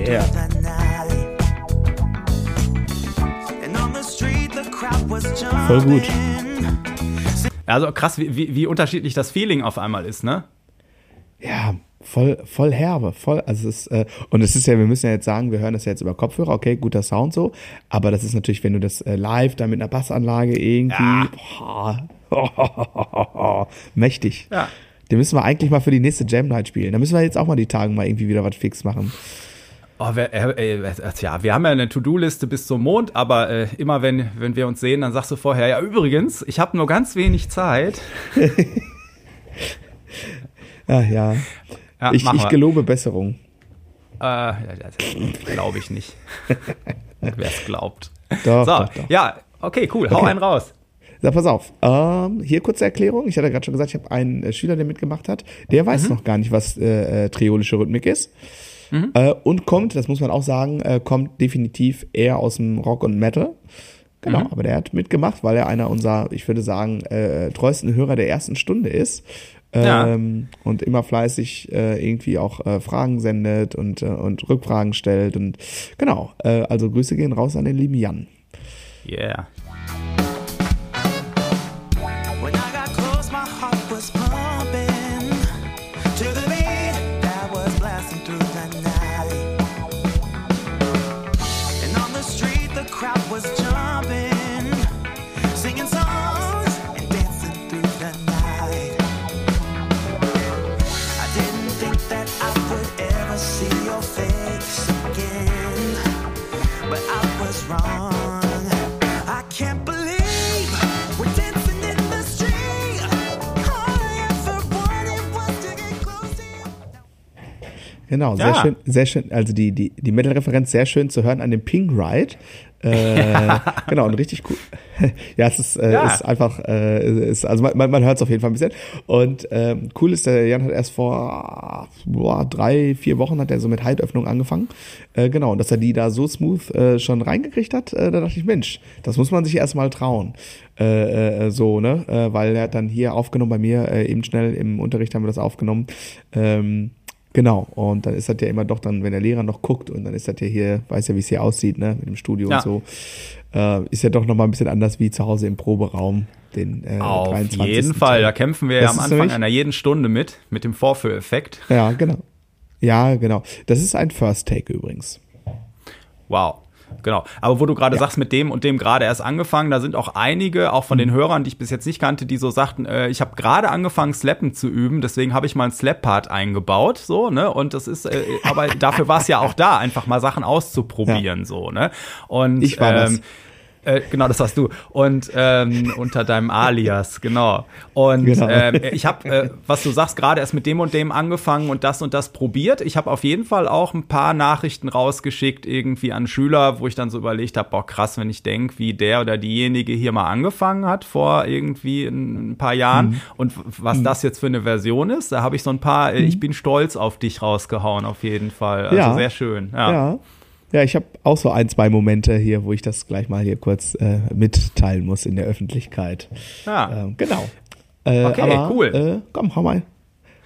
Yeah. Voll gut. Also krass, wie, wie, wie unterschiedlich das Feeling auf einmal ist, ne? Ja, voll, voll herbe, voll, also es ist, äh, und es ist ja, wir müssen ja jetzt sagen, wir hören das ja jetzt über Kopfhörer, okay, guter Sound so, aber das ist natürlich, wenn du das äh, live da mit einer Bassanlage irgendwie, ja. boah, *laughs* mächtig. Ja. Den müssen wir eigentlich mal für die nächste Jam Night spielen. Da müssen wir jetzt auch mal die Tage mal irgendwie wieder was fix machen. Oh, wir, äh, äh, ja, wir haben ja eine To-Do-Liste bis zum Mond, aber äh, immer wenn, wenn wir uns sehen, dann sagst du vorher, ja übrigens, ich habe nur ganz wenig Zeit. Ach *laughs* ja. ja ich, ich gelobe Besserung. Äh, glaube ich nicht. *laughs* Wer es glaubt. Doch, so, doch, doch. ja, okay, cool, hau okay. einen raus. So, pass auf. Ähm, hier kurze Erklärung. Ich hatte gerade schon gesagt, ich habe einen äh, Schüler, der mitgemacht hat. Der weiß mhm. noch gar nicht, was äh, äh triolische Rhythmik ist. Mhm. Äh, und kommt, das muss man auch sagen, äh, kommt definitiv eher aus dem Rock und Metal. Genau, mhm. aber der hat mitgemacht, weil er einer unserer, ich würde sagen, äh, treuesten Hörer der ersten Stunde ist. Ähm, ja. Und immer fleißig äh, irgendwie auch äh, Fragen sendet und, äh, und Rückfragen stellt. Und genau, also Grüße gehen raus an den lieben Jan. Yeah. Genau, sehr ja. schön, sehr schön, also die, die, die Metal-Referenz sehr schön zu hören an dem Pink Ride. Äh, *laughs* genau, und richtig cool. *laughs* ja, es ist, äh, ja. ist einfach, äh, ist, also man, man hört es auf jeden Fall ein bisschen. Und ähm, cool ist, der Jan hat erst vor boah, drei, vier Wochen hat er so mit Haltöffnung angefangen. Äh, genau, und dass er die da so smooth äh, schon reingekriegt hat, äh, da dachte ich, Mensch, das muss man sich erstmal trauen. Äh, äh, so, ne? Äh, weil er hat dann hier aufgenommen bei mir, äh, eben schnell im Unterricht haben wir das aufgenommen. Ähm, Genau, und dann ist das ja immer doch dann, wenn der Lehrer noch guckt und dann ist das ja hier, weiß ja, wie es hier aussieht, ne, mit dem Studio ja. und so, äh, ist ja doch nochmal ein bisschen anders wie zu Hause im Proberaum. Den, äh, Auf 23. jeden Fall, da kämpfen wir das ja am Anfang einer jeden Stunde mit, mit dem Vorführeffekt. Ja, genau. Ja, genau. Das ist ein First Take übrigens. Wow. Genau. Aber wo du gerade ja. sagst, mit dem und dem gerade erst angefangen, da sind auch einige, auch von mhm. den Hörern, die ich bis jetzt nicht kannte, die so sagten, äh, ich habe gerade angefangen, Slappen zu üben, deswegen habe ich mal einen Slap-Part eingebaut, so, ne? Und das ist, äh, aber dafür war es ja auch da, einfach mal Sachen auszuprobieren, ja. so, ne? Und ich war ähm, das. Äh, genau, das warst du. Und ähm, unter deinem Alias, genau. Und genau. Äh, ich habe, äh, was du sagst, gerade erst mit dem und dem angefangen und das und das probiert. Ich habe auf jeden Fall auch ein paar Nachrichten rausgeschickt irgendwie an Schüler, wo ich dann so überlegt habe, boah, krass, wenn ich denke, wie der oder diejenige hier mal angefangen hat vor irgendwie ein paar Jahren mhm. und was mhm. das jetzt für eine Version ist. Da habe ich so ein paar, äh, mhm. ich bin stolz auf dich rausgehauen, auf jeden Fall. Also ja. sehr schön. ja. ja. Ja, ich habe auch so ein, zwei Momente hier, wo ich das gleich mal hier kurz äh, mitteilen muss in der Öffentlichkeit. Ja. Ähm, genau. Äh, okay, aber, cool. Äh, komm, hau mal,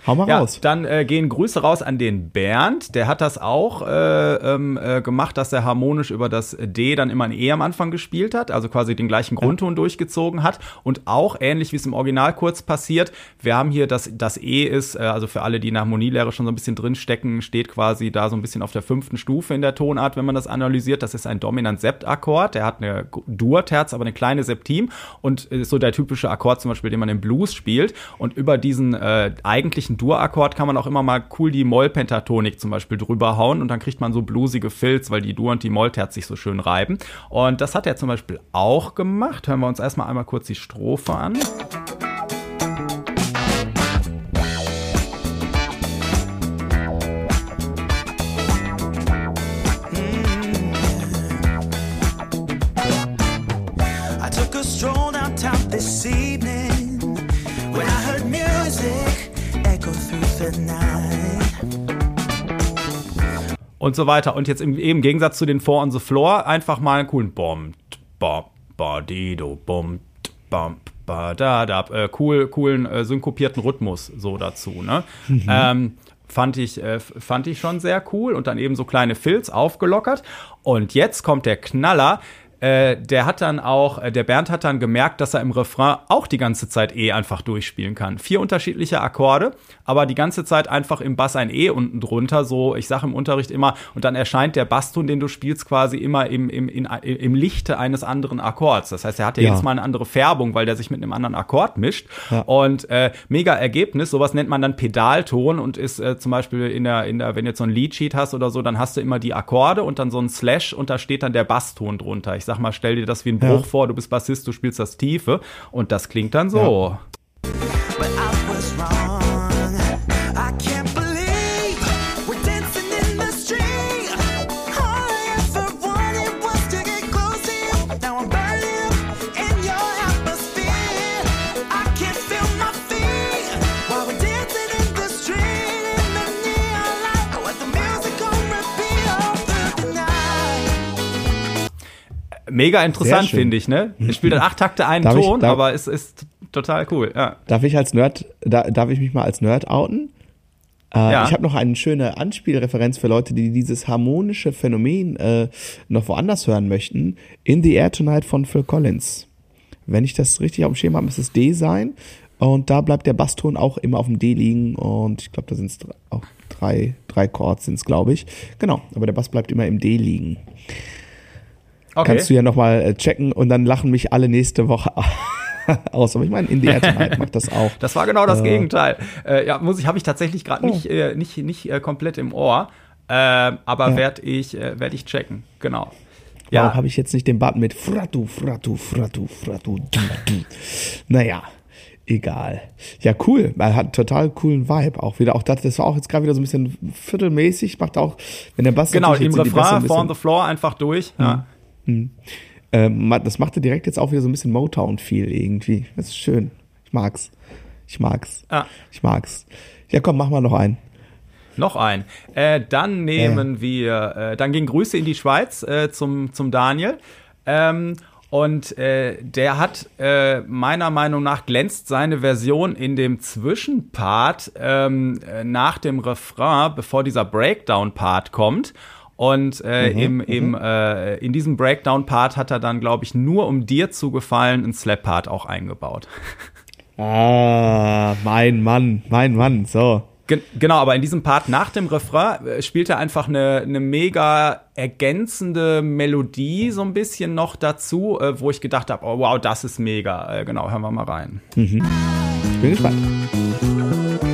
Hau mal ja, raus. Dann äh, gehen Grüße raus an den Bernd. Der hat das auch äh, ähm, äh, gemacht, dass er harmonisch über das D dann immer ein E am Anfang gespielt hat, also quasi den gleichen Grundton ja. durchgezogen hat. Und auch ähnlich wie es im Original kurz passiert, wir haben hier das, das E ist, äh, also für alle, die in der Harmonielehre schon so ein bisschen drinstecken, steht quasi da so ein bisschen auf der fünften Stufe in der Tonart, wenn man das analysiert. Das ist ein Dominant-Sept-Akkord. Der hat eine Dur-Terz, aber eine kleine Septim und ist so der typische Akkord zum Beispiel, den man im Blues spielt. Und über diesen äh, eigentlichen eigentlichen Dur-Akkord kann man auch immer mal cool die Moll-Pentatonik zum Beispiel drüber hauen und dann kriegt man so blusige Filz, weil die Dur und die Mollterz sich so schön reiben. Und das hat er zum Beispiel auch gemacht. Hören wir uns erstmal einmal kurz die Strophe an. Und so weiter. Und jetzt im, im Gegensatz zu den Four on the Floor einfach mal einen coolen Bom, Bom, Badido, Bom, Bom, da, da, äh, cool, coolen äh, synkopierten Rhythmus so dazu. Ne? Mhm. Ähm, fand ich, äh, fand ich schon sehr cool und dann eben so kleine Filz aufgelockert. Und jetzt kommt der Knaller. Äh, der hat dann auch, äh, der Bernd hat dann gemerkt, dass er im Refrain auch die ganze Zeit E einfach durchspielen kann. Vier unterschiedliche Akkorde, aber die ganze Zeit einfach im Bass ein E unten drunter. So, ich sage im Unterricht immer, und dann erscheint der Basston, den du spielst, quasi immer im, im, in, im Lichte eines anderen Akkords. Das heißt, er hat ja, ja, jetzt mal eine andere Färbung, weil der sich mit einem anderen Akkord mischt. Ja. Und äh, mega Ergebnis, sowas nennt man dann Pedalton und ist äh, zum Beispiel in der, in der, wenn du jetzt so ein Leadsheet hast oder so, dann hast du immer die Akkorde und dann so ein Slash und da steht dann der Basston drunter. Ich sag mal, stell dir das wie ein Bruch ja. vor, du bist Bassist, du spielst das Tiefe und das klingt dann so. Ja. Mega interessant, finde ich, ne? Er spielt dann acht Takte einen darf Ton, ich, darf, aber es ist total cool, ja. Darf ich als Nerd, da, darf ich mich mal als Nerd outen? Äh, ja. Ich habe noch eine schöne Anspielreferenz für Leute, die dieses harmonische Phänomen äh, noch woanders hören möchten. In the Air Tonight von Phil Collins. Wenn ich das richtig auf dem Schema habe, muss es D sein. Und da bleibt der Basston auch immer auf dem D liegen. Und ich glaube, da sind es auch drei, drei Chords sind es, glaube ich. Genau, aber der Bass bleibt immer im D liegen. Okay. Kannst du ja nochmal äh, checken und dann lachen mich alle nächste Woche *laughs* aus. Aber ich meine, in der Tonight *laughs* macht das auch. Das war genau das äh, Gegenteil. Äh, ja, muss ich, habe ich tatsächlich gerade oh. nicht, äh, nicht, nicht äh, komplett im Ohr. Äh, aber ja. werde ich, äh, werd ich checken. Genau. Ja. Warum habe ich jetzt nicht den Button mit Fratu, Fratu, Fratu, Fratu, du, du. Naja, egal. Ja, cool. Er hat einen total coolen Vibe auch wieder. Auch das, das war auch jetzt gerade wieder so ein bisschen viertelmäßig. Macht auch, wenn der Bass Genau, im Refrain, Four on the Floor einfach durch. Ja. Mhm. Hm. Ähm, das machte direkt jetzt auch wieder so ein bisschen Motown-Feel irgendwie. Das ist schön. Ich mag's. Ich mag's. Ah. Ich mag's. Ja, komm, mach mal noch einen. Noch ein. Äh, dann nehmen äh. wir, äh, dann gehen Grüße in die Schweiz äh, zum, zum Daniel. Ähm, und äh, der hat äh, meiner Meinung nach glänzt seine Version in dem Zwischenpart ähm, äh, nach dem Refrain, bevor dieser Breakdown-Part kommt. Und äh, mhm, im, mhm. im, äh, in diesem Breakdown-Part hat er dann, glaube ich, nur um dir zu gefallen, einen Slap-Part auch eingebaut. Ah, mein Mann, mein Mann, so. Gen genau, aber in diesem Part nach dem Refrain äh, spielt er einfach eine, eine mega ergänzende Melodie so ein bisschen noch dazu, äh, wo ich gedacht habe, oh wow, das ist mega. Äh, genau, hören wir mal rein. Mhm. Ich bin gespannt.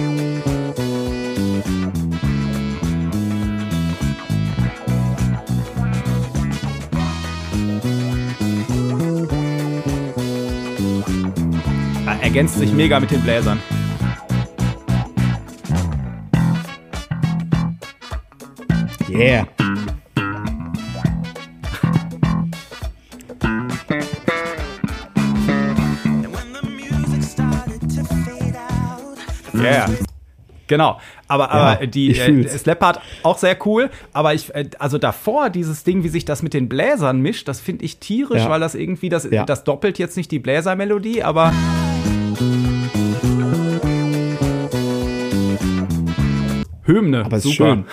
Ergänzt sich mega mit den Bläsern. Yeah. Yeah. Genau, aber, aber ja, die äh, Slap auch sehr cool, aber ich äh, also davor dieses Ding, wie sich das mit den Bläsern mischt, das finde ich tierisch, ja. weil das irgendwie das ja. das doppelt jetzt nicht die Bläsermelodie, aber Hymne. Aber ist schön.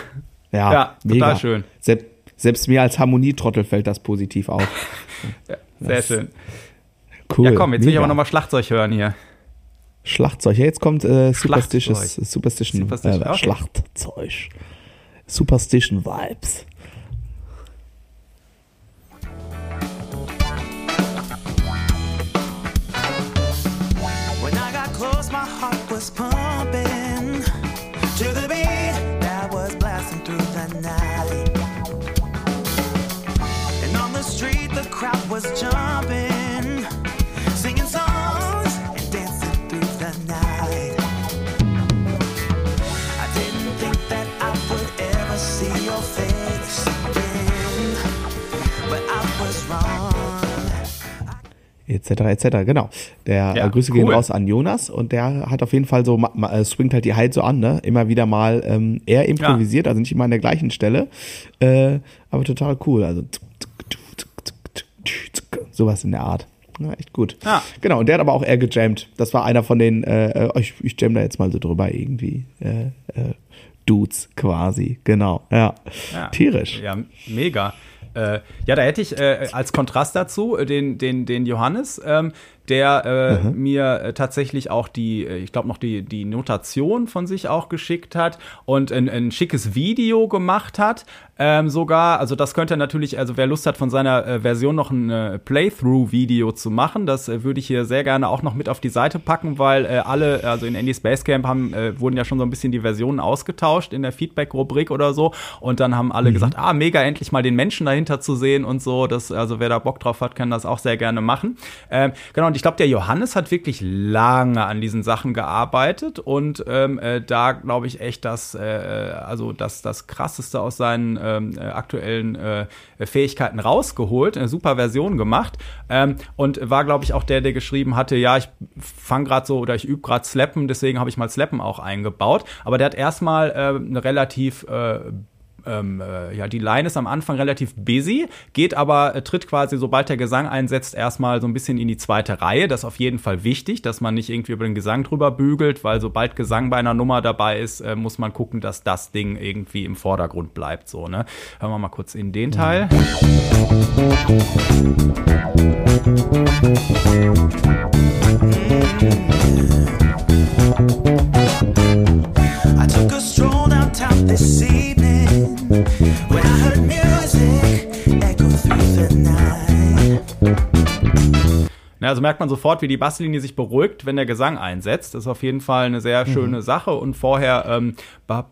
Ja, ja mega. total schön. Selbst, selbst mir als Harmonietrottel fällt das positiv auf. *laughs* ja, sehr das, schön. Cool. Ja, komm, jetzt mega. will ich aber nochmal Schlagzeug hören hier. Schlagzeug. Ja, jetzt kommt äh, Superstitious, Superstition, Superstition äh, okay. Schlagzeug. Superstition Vibes. was Etc. etc. Genau. Der ja, Grüße cool. gehen raus an Jonas und der hat auf jeden Fall so äh, swingt halt die Hyde so an, ne? Immer wieder mal ähm, er improvisiert, ja. also nicht immer an der gleichen Stelle, äh, aber total cool. Also Sowas in der Art. Ja, echt gut. Ja. Genau, und der hat aber auch eher gejammt. Das war einer von den, äh, äh ich, ich jam da jetzt mal so drüber irgendwie. Äh, äh, Dudes quasi, genau. Ja. ja. Tierisch. Ja, mega. Äh, ja, da hätte ich äh, als Kontrast dazu äh, den, den, den Johannes, ähm, der äh, mir äh, tatsächlich auch die, äh, ich glaube noch die, die Notation von sich auch geschickt hat und ein, ein schickes Video gemacht hat. Ähm, sogar, also das könnte natürlich, also wer Lust hat, von seiner äh, Version noch ein äh, Playthrough-Video zu machen, das äh, würde ich hier sehr gerne auch noch mit auf die Seite packen, weil äh, alle, also in Andy Space Camp haben, äh, wurden ja schon so ein bisschen die Versionen ausgetauscht in der Feedback-Rubrik oder so und dann haben alle mhm. gesagt, ah, mega, endlich mal den Menschen dahinter zu sehen und so, das, also wer da Bock drauf hat, kann das auch sehr gerne machen. Ähm, genau, und ich glaube, der Johannes hat wirklich lange an diesen Sachen gearbeitet und ähm, äh, da glaube ich echt, dass, äh, also das, das krasseste aus seinen ähm, äh, aktuellen äh, Fähigkeiten rausgeholt, eine super Version gemacht ähm, und war, glaube ich, auch der, der geschrieben hatte, ja, ich fange gerade so oder ich übe gerade Slappen, deswegen habe ich mal Slappen auch eingebaut. Aber der hat erstmal äh, eine relativ äh, ähm, äh, ja, die Line ist am Anfang relativ busy, geht aber, äh, tritt quasi, sobald der Gesang einsetzt, erstmal so ein bisschen in die zweite Reihe. Das ist auf jeden Fall wichtig, dass man nicht irgendwie über den Gesang drüber bügelt, weil sobald Gesang bei einer Nummer dabei ist, äh, muss man gucken, dass das Ding irgendwie im Vordergrund bleibt. So, ne? Hören wir mal kurz in den Teil. I also merkt man sofort, wie die Basslinie sich beruhigt, wenn der Gesang einsetzt. Das ist auf jeden Fall eine sehr schöne mhm. Sache. Und vorher, ähm, also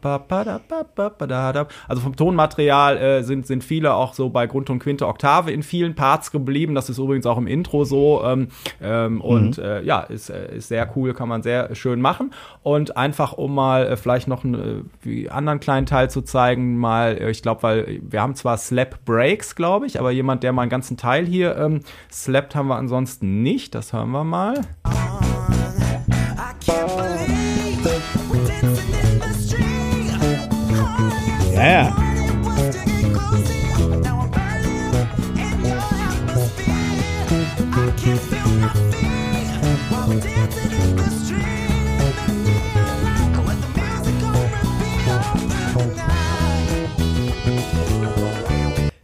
vom Tonmaterial äh, sind, sind viele auch so bei Grund und Quinte Oktave in vielen Parts geblieben. Das ist übrigens auch im Intro so. Ähm, ähm, mhm. Und äh, ja, ist, äh, ist sehr cool, kann man sehr schön machen. Und einfach, um mal äh, vielleicht noch einen äh, anderen kleinen Teil zu zeigen, mal, äh, ich glaube, weil wir haben zwar Slap Breaks, glaube ich, aber jemand, der mal einen ganzen Teil hier ähm, slappt, haben wir ansonsten nicht. Das hören wir mal. Ja, ja.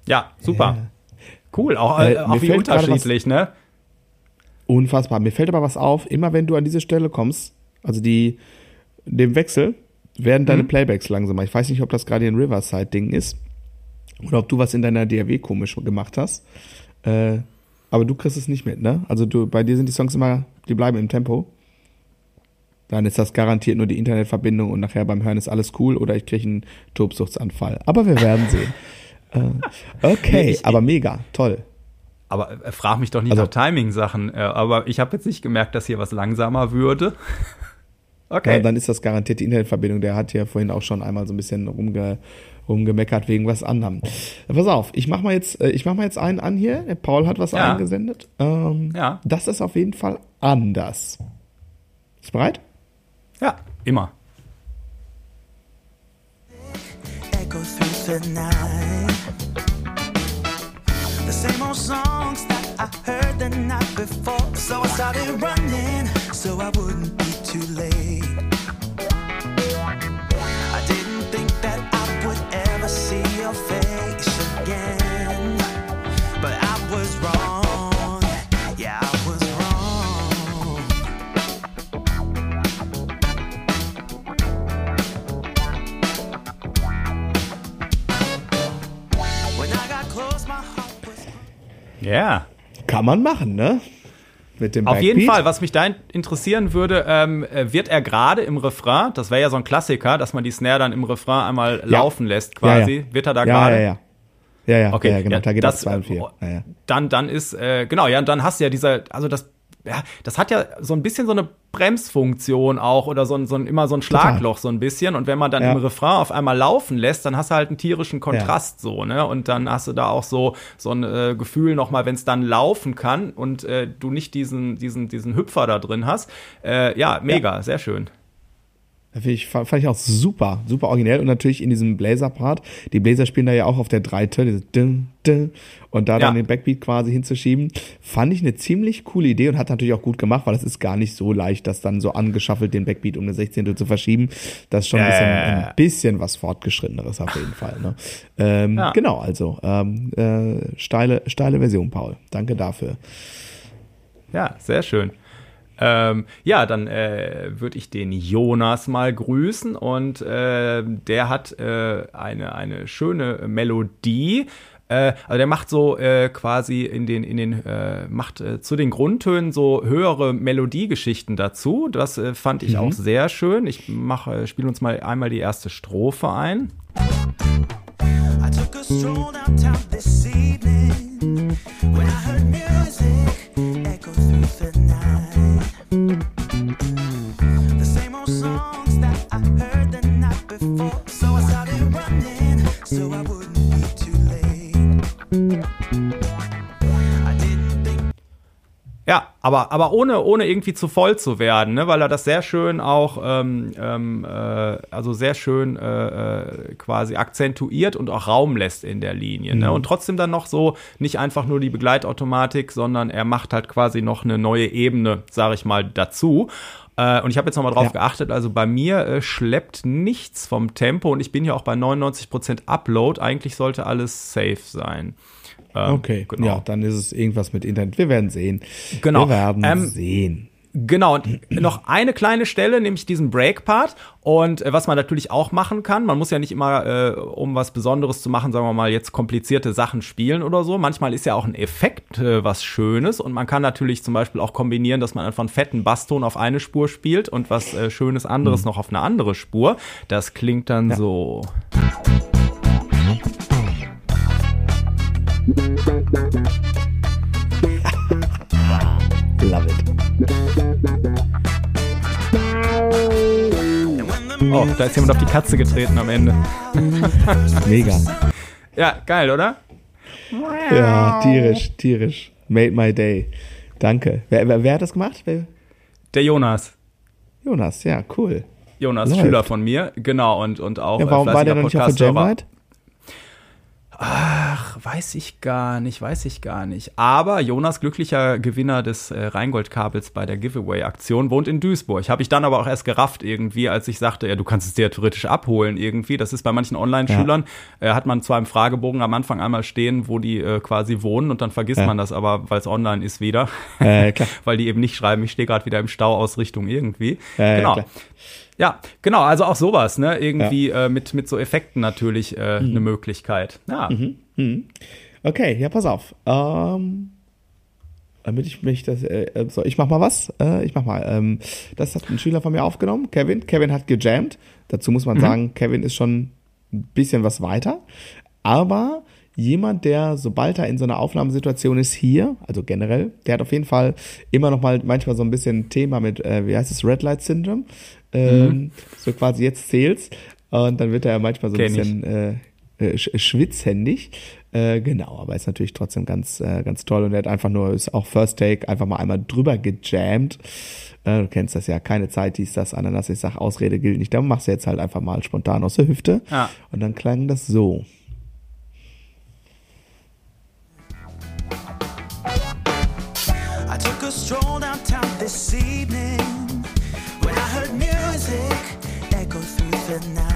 Ja, super. Cool, auch, äh, auch wie unterschiedlich, ne? Unfassbar. Mir fällt aber was auf, immer wenn du an diese Stelle kommst, also die, dem Wechsel, werden deine mhm. Playbacks langsamer. Ich weiß nicht, ob das gerade ein Riverside-Ding ist oder ob du was in deiner DAW komisch gemacht hast. Äh, aber du kriegst es nicht mit, ne? Also du, bei dir sind die Songs immer, die bleiben im Tempo. Dann ist das garantiert nur die Internetverbindung und nachher beim Hören ist alles cool oder ich kriege einen Tobsuchtsanfall. Aber wir werden sehen. *laughs* äh, okay, ich, aber mega, toll. Aber äh, frag mich doch nicht also, nach Timing-Sachen. Äh, aber ich habe jetzt nicht gemerkt, dass hier was langsamer würde. *laughs* okay. Ja, dann ist das garantiert die Internetverbindung. Der hat ja vorhin auch schon einmal so ein bisschen rumge rumgemeckert wegen was anderem. Pass auf, ich mach mal jetzt, äh, ich mach mal jetzt einen an hier. Der Paul hat was ja. eingesendet. Ähm, ja. Das ist auf jeden Fall anders. Ist bereit? Ja, immer. The same old songs that I heard the night before. So I started running so I wouldn't be too late. I didn't think that I would ever see Yeah. Kann man machen, ne? Mit dem Auf jeden Fall, was mich da interessieren würde, ähm, äh, wird er gerade im Refrain, das wäre ja so ein Klassiker, dass man die Snare dann im Refrain einmal ja. laufen lässt quasi. Ja, ja. Wird er da gerade? Ja, ja, ja. Ja, okay. ja, genau, da geht das 2 und 4. Dann, dann ist, äh, genau, ja, und dann hast du ja dieser, also das ja, das hat ja so ein bisschen so eine Bremsfunktion auch oder so ein, so ein immer so ein Schlagloch Total. so ein bisschen. Und wenn man dann ja. im Refrain auf einmal laufen lässt, dann hast du halt einen tierischen Kontrast ja. so, ne? Und dann hast du da auch so, so ein äh, Gefühl nochmal, wenn es dann laufen kann und äh, du nicht diesen, diesen, diesen Hüpfer da drin hast. Äh, ja, mega, ja. sehr schön. Ich, fand ich auch super, super originell und natürlich in diesem Blazer-Part. Die Blazer spielen da ja auch auf der Dreite, diese dün, dün, und da ja. dann den Backbeat quasi hinzuschieben, fand ich eine ziemlich coole Idee und hat natürlich auch gut gemacht, weil es ist gar nicht so leicht, das dann so angeschaffelt den Backbeat um eine Sechzehntel zu verschieben. Das ist schon ein bisschen, ein bisschen was fortgeschritteneres auf jeden Fall. Ne? Ähm, ja. Genau, also ähm, äh, steile, steile Version, Paul. Danke dafür. Ja, sehr schön. Ähm, ja, dann äh, würde ich den Jonas mal grüßen und äh, der hat äh, eine, eine schöne Melodie. Äh, also der macht so äh, quasi in den, in den, äh, macht zu den Grundtönen so höhere Melodiegeschichten dazu. Das fand ich mhm. auch sehr schön. Ich mache, spiele uns mal einmal die erste Strophe ein. I took a stroll downtown this evening when I heard music echo through the night. The same old songs that I heard the night before, so I started running so I wouldn't be too late. Ja, aber, aber ohne, ohne irgendwie zu voll zu werden, ne? weil er das sehr schön auch, ähm, ähm, äh, also sehr schön äh, äh, quasi akzentuiert und auch Raum lässt in der Linie. Ne? Mhm. Ne? Und trotzdem dann noch so, nicht einfach nur die Begleitautomatik, sondern er macht halt quasi noch eine neue Ebene, sage ich mal, dazu. Äh, und ich habe jetzt nochmal drauf ja. geachtet, also bei mir äh, schleppt nichts vom Tempo und ich bin ja auch bei 99% Upload. Eigentlich sollte alles safe sein. Ähm, okay, genau. ja, dann ist es irgendwas mit Internet. Wir werden sehen. Genau. Wir werden ähm, sehen. Genau, und noch eine kleine Stelle, nämlich diesen Break-Part. Und äh, was man natürlich auch machen kann, man muss ja nicht immer, äh, um was Besonderes zu machen, sagen wir mal, jetzt komplizierte Sachen spielen oder so. Manchmal ist ja auch ein Effekt äh, was Schönes. Und man kann natürlich zum Beispiel auch kombinieren, dass man einfach einen fetten Basston auf eine Spur spielt und was äh, Schönes anderes mhm. noch auf eine andere Spur. Das klingt dann ja. so. Love it. Oh, da ist jemand auf die Katze getreten am Ende. Mega. Ja, geil, oder? Ja, tierisch, tierisch. Made my day. Danke. Wer, wer, wer hat das gemacht? Wer? Der Jonas. Jonas, ja, cool. Jonas, Läuft. Schüler von mir, genau, und, und auch. Ja, warum äh, war der noch nicht auf der Jamride? Ach, weiß ich gar nicht, weiß ich gar nicht. Aber Jonas, glücklicher Gewinner des äh, Rheingold-Kabels bei der Giveaway-Aktion, wohnt in Duisburg. Habe ich dann aber auch erst gerafft irgendwie, als ich sagte, ja, du kannst es dir theoretisch abholen irgendwie. Das ist bei manchen Online-Schülern, ja. äh, hat man zwar im Fragebogen am Anfang einmal stehen, wo die äh, quasi wohnen und dann vergisst ja. man das aber, weil es online ist wieder. *laughs* weil die eben nicht schreiben, ich stehe gerade wieder im Stau aus Richtung irgendwie. genau. Ja, genau, also auch sowas, ne? Irgendwie ja. äh, mit, mit so Effekten natürlich äh, mhm. eine Möglichkeit. Ja. Mhm. Mhm. Okay, ja, pass auf. Ähm, damit ich mich das, äh, äh, so, ich mach mal was. Äh, ich mach mal. Ähm, das hat ein Schüler von mir aufgenommen, Kevin. Kevin hat gejammt. Dazu muss man mhm. sagen, Kevin ist schon ein bisschen was weiter. Aber jemand, der, sobald er in so einer Aufnahmesituation ist, hier, also generell, der hat auf jeden Fall immer noch mal manchmal so ein bisschen Thema mit, äh, wie heißt es, Red Light Syndrome. Ähm, mhm. So quasi jetzt zählt's. Und dann wird er ja manchmal so ein bisschen äh, äh, schwitzhändig. Äh, genau, aber ist natürlich trotzdem ganz, äh, ganz toll. Und er hat einfach nur, ist auch First Take, einfach mal einmal drüber gejammt. Äh, du kennst das ja, keine Zeit, dies, das, Ananas. Ich sag, Ausrede gilt nicht. Dann machst du jetzt halt einfach mal spontan aus der Hüfte. Ja. Und dann klang das so. Through the night.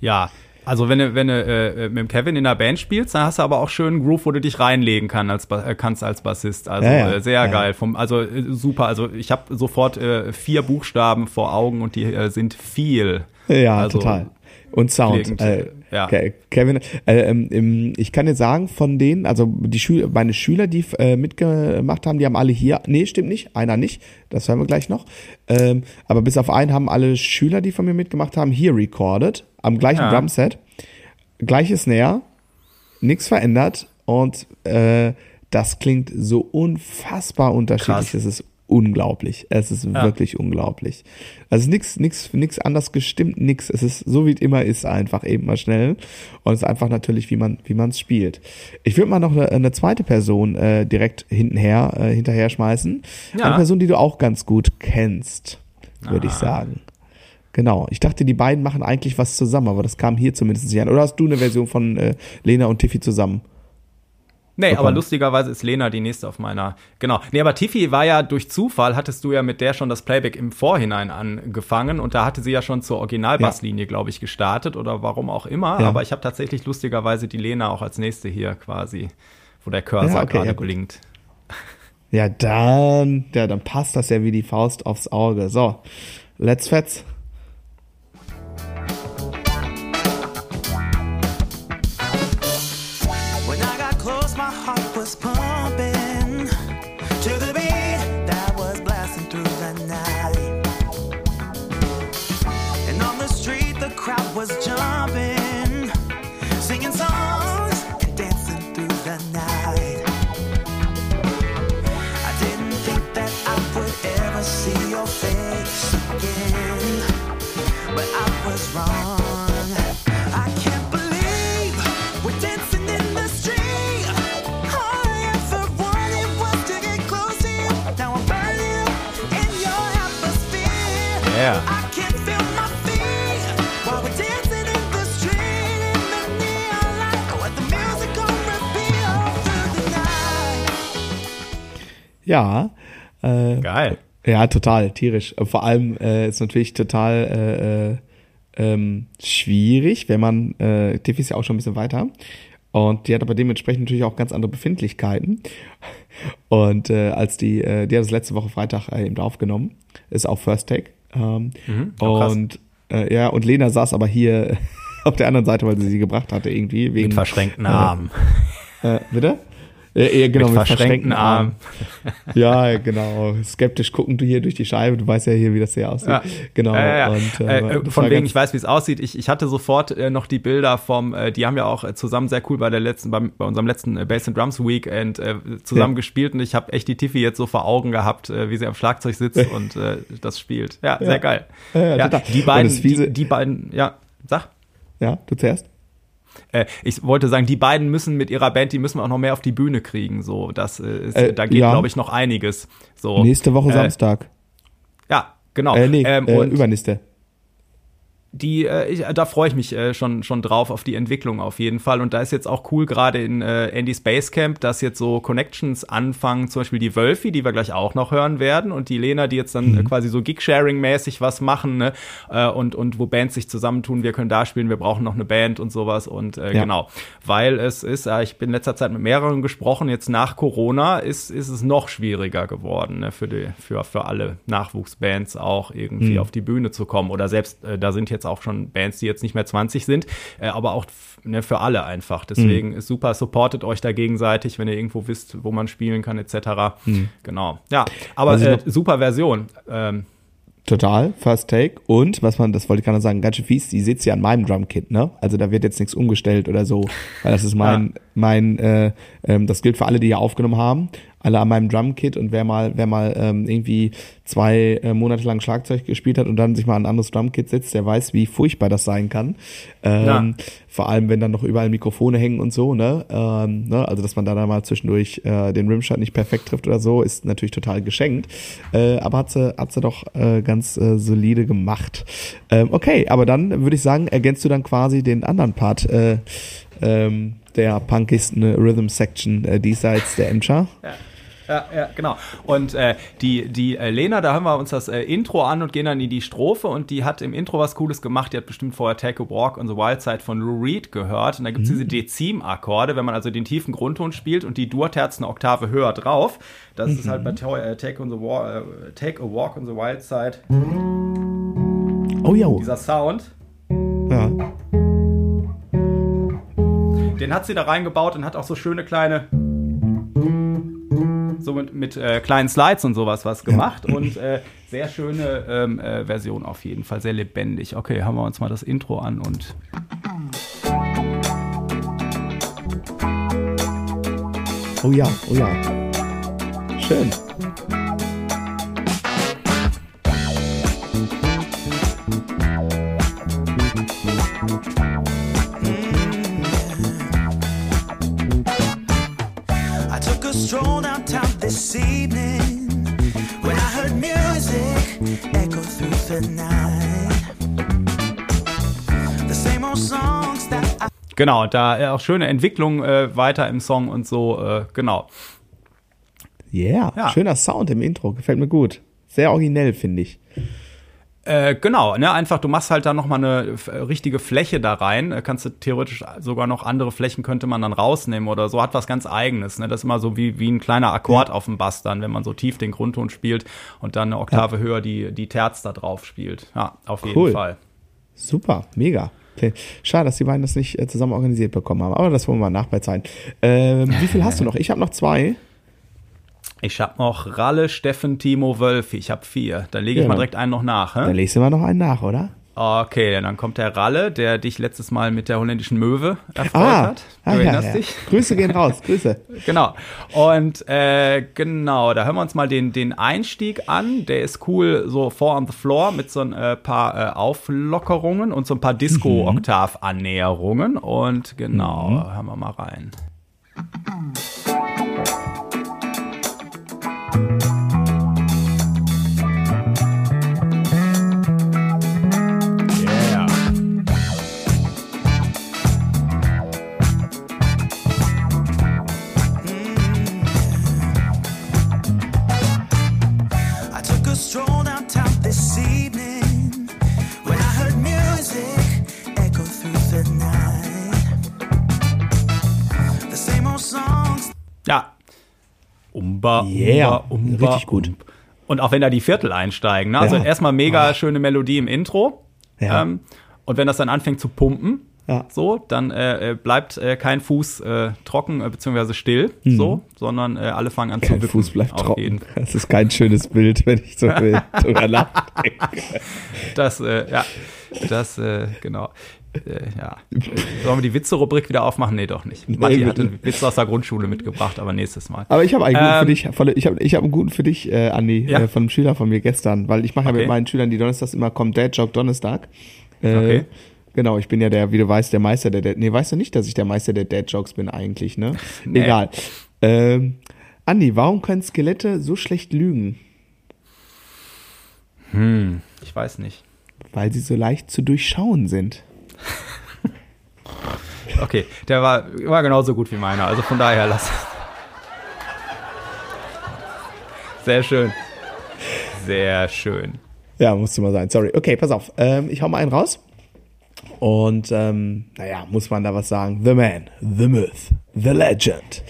Ja, also wenn du, wenn du äh, mit dem Kevin in der Band spielst, dann hast du aber auch schön einen Groove, wo du dich reinlegen kann als, äh, kannst als Bassist. Also ja, ja. Äh, sehr ja, geil. Vom, also äh, super. Also ich habe sofort äh, vier Buchstaben vor Augen und die äh, sind viel. Ja, also, total. Und Sound. Ja. Kevin, äh, ähm, ich kann dir sagen, von denen, also die Schüler, meine Schüler, die äh, mitgemacht haben, die haben alle hier, nee, stimmt nicht, einer nicht, das hören wir gleich noch. Ähm, aber bis auf einen haben alle Schüler, die von mir mitgemacht haben, hier recorded, am gleichen ja. Drumset, gleiches Snare, nichts verändert und äh, das klingt so unfassbar unterschiedlich. Krass. Es ist unglaublich. Es ist ja. wirklich unglaublich. Also nichts nix, nix anders gestimmt, nix. Es ist so wie es immer ist, einfach eben mal schnell. Und es ist einfach natürlich, wie man wie man es spielt. Ich würde mal noch eine, eine, zweite Person äh, direkt hintenher äh, hinterher schmeißen. Ja. Eine Person, die du auch ganz gut kennst, würde ich sagen. Genau. Ich dachte, die beiden machen eigentlich was zusammen, aber das kam hier zumindest nicht an. Oder hast du eine Version von äh, Lena und Tiffy zusammen? Nee, bekommen. aber lustigerweise ist Lena die nächste auf meiner. Genau. Nee, aber Tiffy war ja durch Zufall, hattest du ja mit der schon das Playback im Vorhinein angefangen und da hatte sie ja schon zur Originalbasslinie, ja. glaube ich, gestartet oder warum auch immer. Ja. Aber ich habe tatsächlich lustigerweise die Lena auch als nächste hier quasi, wo der Cursor ja, okay, gerade ja, blinkt. Ja, dann, ja, dann passt das ja wie die Faust aufs Auge. So, let's fetz. Ja. Äh, Geil. Ja, total, tierisch. Vor allem äh, ist natürlich total äh, äh, ähm, schwierig, wenn man, äh, Tiffy ist ja auch schon ein bisschen weiter. Und die hat aber dementsprechend natürlich auch ganz andere Befindlichkeiten. *laughs* Und äh, als die, äh, die hat das letzte Woche Freitag äh, eben aufgenommen, ist auch First Take. Ähm, mhm, und äh, ja, und Lena saß aber hier *laughs* auf der anderen Seite, weil sie sie gebracht hatte irgendwie. Wegen, Mit verschränkten Armen. Äh, bitte? Ja, genau, mit, mit verschränkten, verschränkten Armen. ja, genau. Skeptisch gucken du hier durch die Scheibe. Du weißt ja hier, wie das hier aussieht. Ja. Genau. Ja, ja, Und, äh, äh, von wegen, ich weiß, wie es aussieht. Ich, ich hatte sofort äh, noch die Bilder vom, äh, die haben ja auch zusammen sehr cool bei der letzten, bei, bei unserem letzten äh, Bass and Drums Weekend äh, zusammen gespielt und ich habe echt die Tiffy jetzt so vor Augen gehabt, äh, wie sie am Schlagzeug sitzt und äh, das spielt. Ja, sehr geil. Ja, ja, die beiden, die, die beiden, ja, sag. Ja, du zuerst. Äh, ich wollte sagen, die beiden müssen mit ihrer Band, die müssen wir auch noch mehr auf die Bühne kriegen. So, das äh, ist, Äh, da geht, ja. glaube ich, noch einiges. So, Nächste Woche äh, Samstag. Ja, genau. Äh, nee, ähm, äh, und übernächste. Die, äh, ich, da freue ich mich äh, schon, schon drauf auf die Entwicklung auf jeden Fall. Und da ist jetzt auch cool, gerade in äh, Andy's Basecamp, dass jetzt so Connections anfangen, zum Beispiel die Wölfi, die wir gleich auch noch hören werden, und die Lena, die jetzt dann äh, quasi so Gig-Sharing-mäßig was machen, ne? äh, und, und wo Bands sich zusammentun, wir können da spielen, wir brauchen noch eine Band und sowas. Und äh, Ja. genau, weil es ist, äh, ich bin in letzter Zeit mit mehreren gesprochen, jetzt nach Corona ist, ist es noch schwieriger geworden, ne? für, die, für, für alle Nachwuchsbands auch irgendwie auf die Bühne zu kommen. Oder selbst, äh, da sind jetzt auch schon Bands, die jetzt nicht mehr 20 sind, äh, aber auch ne, für alle einfach. Deswegen ist super, supportet euch da gegenseitig, wenn ihr irgendwo wisst, wo man spielen kann, etc. Genau. Ja, aber ich äh, super Version. Ähm, Total, First Take. Und, was man, das wollte ich gerade sagen, ganz schön fies, die sitzt ja an meinem Drumkit, ne? Also da wird jetzt nichts umgestellt oder so. Weil das ist *laughs* mein, mein, äh, ähm, das gilt für alle, die hier aufgenommen haben. Alle an meinem Drumkit und wer mal, wer mal ähm, irgendwie zwei äh, Monate lang Schlagzeug gespielt hat und dann sich mal an ein anderes Drumkit setzt, der weiß, wie furchtbar das sein kann. Ähm, Ja. Vor allem, wenn dann noch überall Mikrofone hängen und so, ne? Ähm, ne? Also, dass man da dann mal zwischendurch äh, den Rimshot nicht perfekt trifft oder so, ist natürlich total geschenkt. Äh, aber hat sie, hat sie doch äh, ganz äh, solide gemacht. Ähm, okay, aber dann würde ich sagen, ergänzt du dann quasi den anderen Part äh, ähm, der punkigsten Rhythm Section äh, diesseits der Emscher. Ja, ja, genau. Und äh, die, die äh, Lena, da hören wir uns das äh, Intro an und gehen dann in die Strophe und die hat im Intro was Cooles gemacht. Die hat bestimmt vorher Take a Walk on the Wild Side von Lou Reed gehört. Und da gibt's diese Dezim-Akkorde, wenn man also den tiefen Grundton spielt und die Durterz eine Oktave höher drauf. Das ist halt bei To- äh, Take, on the Wa- äh, Take a Walk on the Wild Side Oh ja. dieser Sound. Den hat sie da reingebaut und hat auch so schöne kleine so mit, mit äh, kleinen Slides und sowas was gemacht und äh, sehr schöne ähm, äh, Version auf jeden Fall, sehr lebendig. Okay, haben wir uns mal das Intro an und Oh ja, oh ja. Schön. Genau, da äh, auch schöne Entwicklung äh, weiter im Song und so, äh, genau. Yeah, Ja. schöner Sound im Intro, gefällt mir gut. Sehr originell, finde ich. Äh, genau, ne, einfach, du machst halt da nochmal eine f- richtige Fläche da rein. Äh, kannst du theoretisch sogar noch andere Flächen könnte man dann rausnehmen oder so. Hat was ganz Eigenes. Ne? Das ist immer so wie, wie ein kleiner Akkord auf dem Bass dann, wenn man so tief den Grundton spielt und dann eine Oktave höher die, die Terz da drauf spielt. Ja, auf jeden Cool. Fall. Super, mega. Okay. Schade, dass die beiden das nicht äh, zusammen organisiert bekommen haben, aber das wollen wir mal nachbezahlen. Ähm, wie viel hast du noch? Ich habe noch zwei. Ich hab noch Ralle, Steffen, Timo, Wölfi. Ich hab vier. Dann lege ich Ja, mal dann- direkt einen noch nach. Dann Hä? legst du mal noch einen nach, oder? Okay, dann kommt der Ralle, der dich letztes Mal mit der holländischen Möwe erfreut hat. Du ah, ja, erinnerst ja. dich? Grüße gehen raus, Grüße. *laughs* Genau. Und äh, genau, da hören wir uns mal den, den Einstieg an. Der ist cool, so Four on the Floor mit so ein äh, paar äh, Auflockerungen und so ein paar Disco-Oktav-Annäherungen. Und genau, hören wir mal rein. *laughs* Ja. Umba, Yeah. umba. Richtig gut. Und auch wenn da die Viertel einsteigen. Ne? Also Ja. erstmal mega schöne Melodie im Intro. Ja. Ähm, und wenn das dann anfängt zu pumpen, Ja. so, dann äh, äh, bleibt äh, kein Fuß äh, trocken äh, beziehungsweise still, so, sondern äh, alle fangen an Mhm. Kein zu wippen. Fuß bleibt trocken. jeden- Das ist kein schönes Bild, wenn ich so will. *laughs* drüber nachdenke. Das, äh, ja, das, äh, genau. Äh, ja. Sollen wir die Witze-Rubrik wieder aufmachen? Nee, doch nicht. Matti Nee, hat einen Witz aus der Grundschule mitgebracht, aber nächstes Mal. Aber ich habe einen guten Ähm, für dich. volle- Ich habe ich hab einen guten für dich, äh, Andi, Ja. äh, von einem Schüler von mir gestern, weil ich mache ja Okay. mit meinen Schülern, die donnerstags immer kommt Dad Joke Donnerstag. Äh, Okay. Genau, ich bin ja der, wie du weißt, der Meister der Dad. Nee, weißt du nicht, dass ich der Meister der Dad-Jokes bin eigentlich, ne? *laughs* Nee. Egal. Ähm, Andi, warum können Skelette so schlecht lügen? Ich weiß nicht. Weil sie so leicht zu durchschauen sind. *laughs* Okay, der war, war genauso gut wie meiner. Also von daher lass. Sehr schön. Sehr schön. Ja, musste mal sein. Sorry. Okay, pass auf. Ähm, ich hau mal einen raus. Und ähm, naja, muss man da was sagen? The Man, The Myth, The Legend.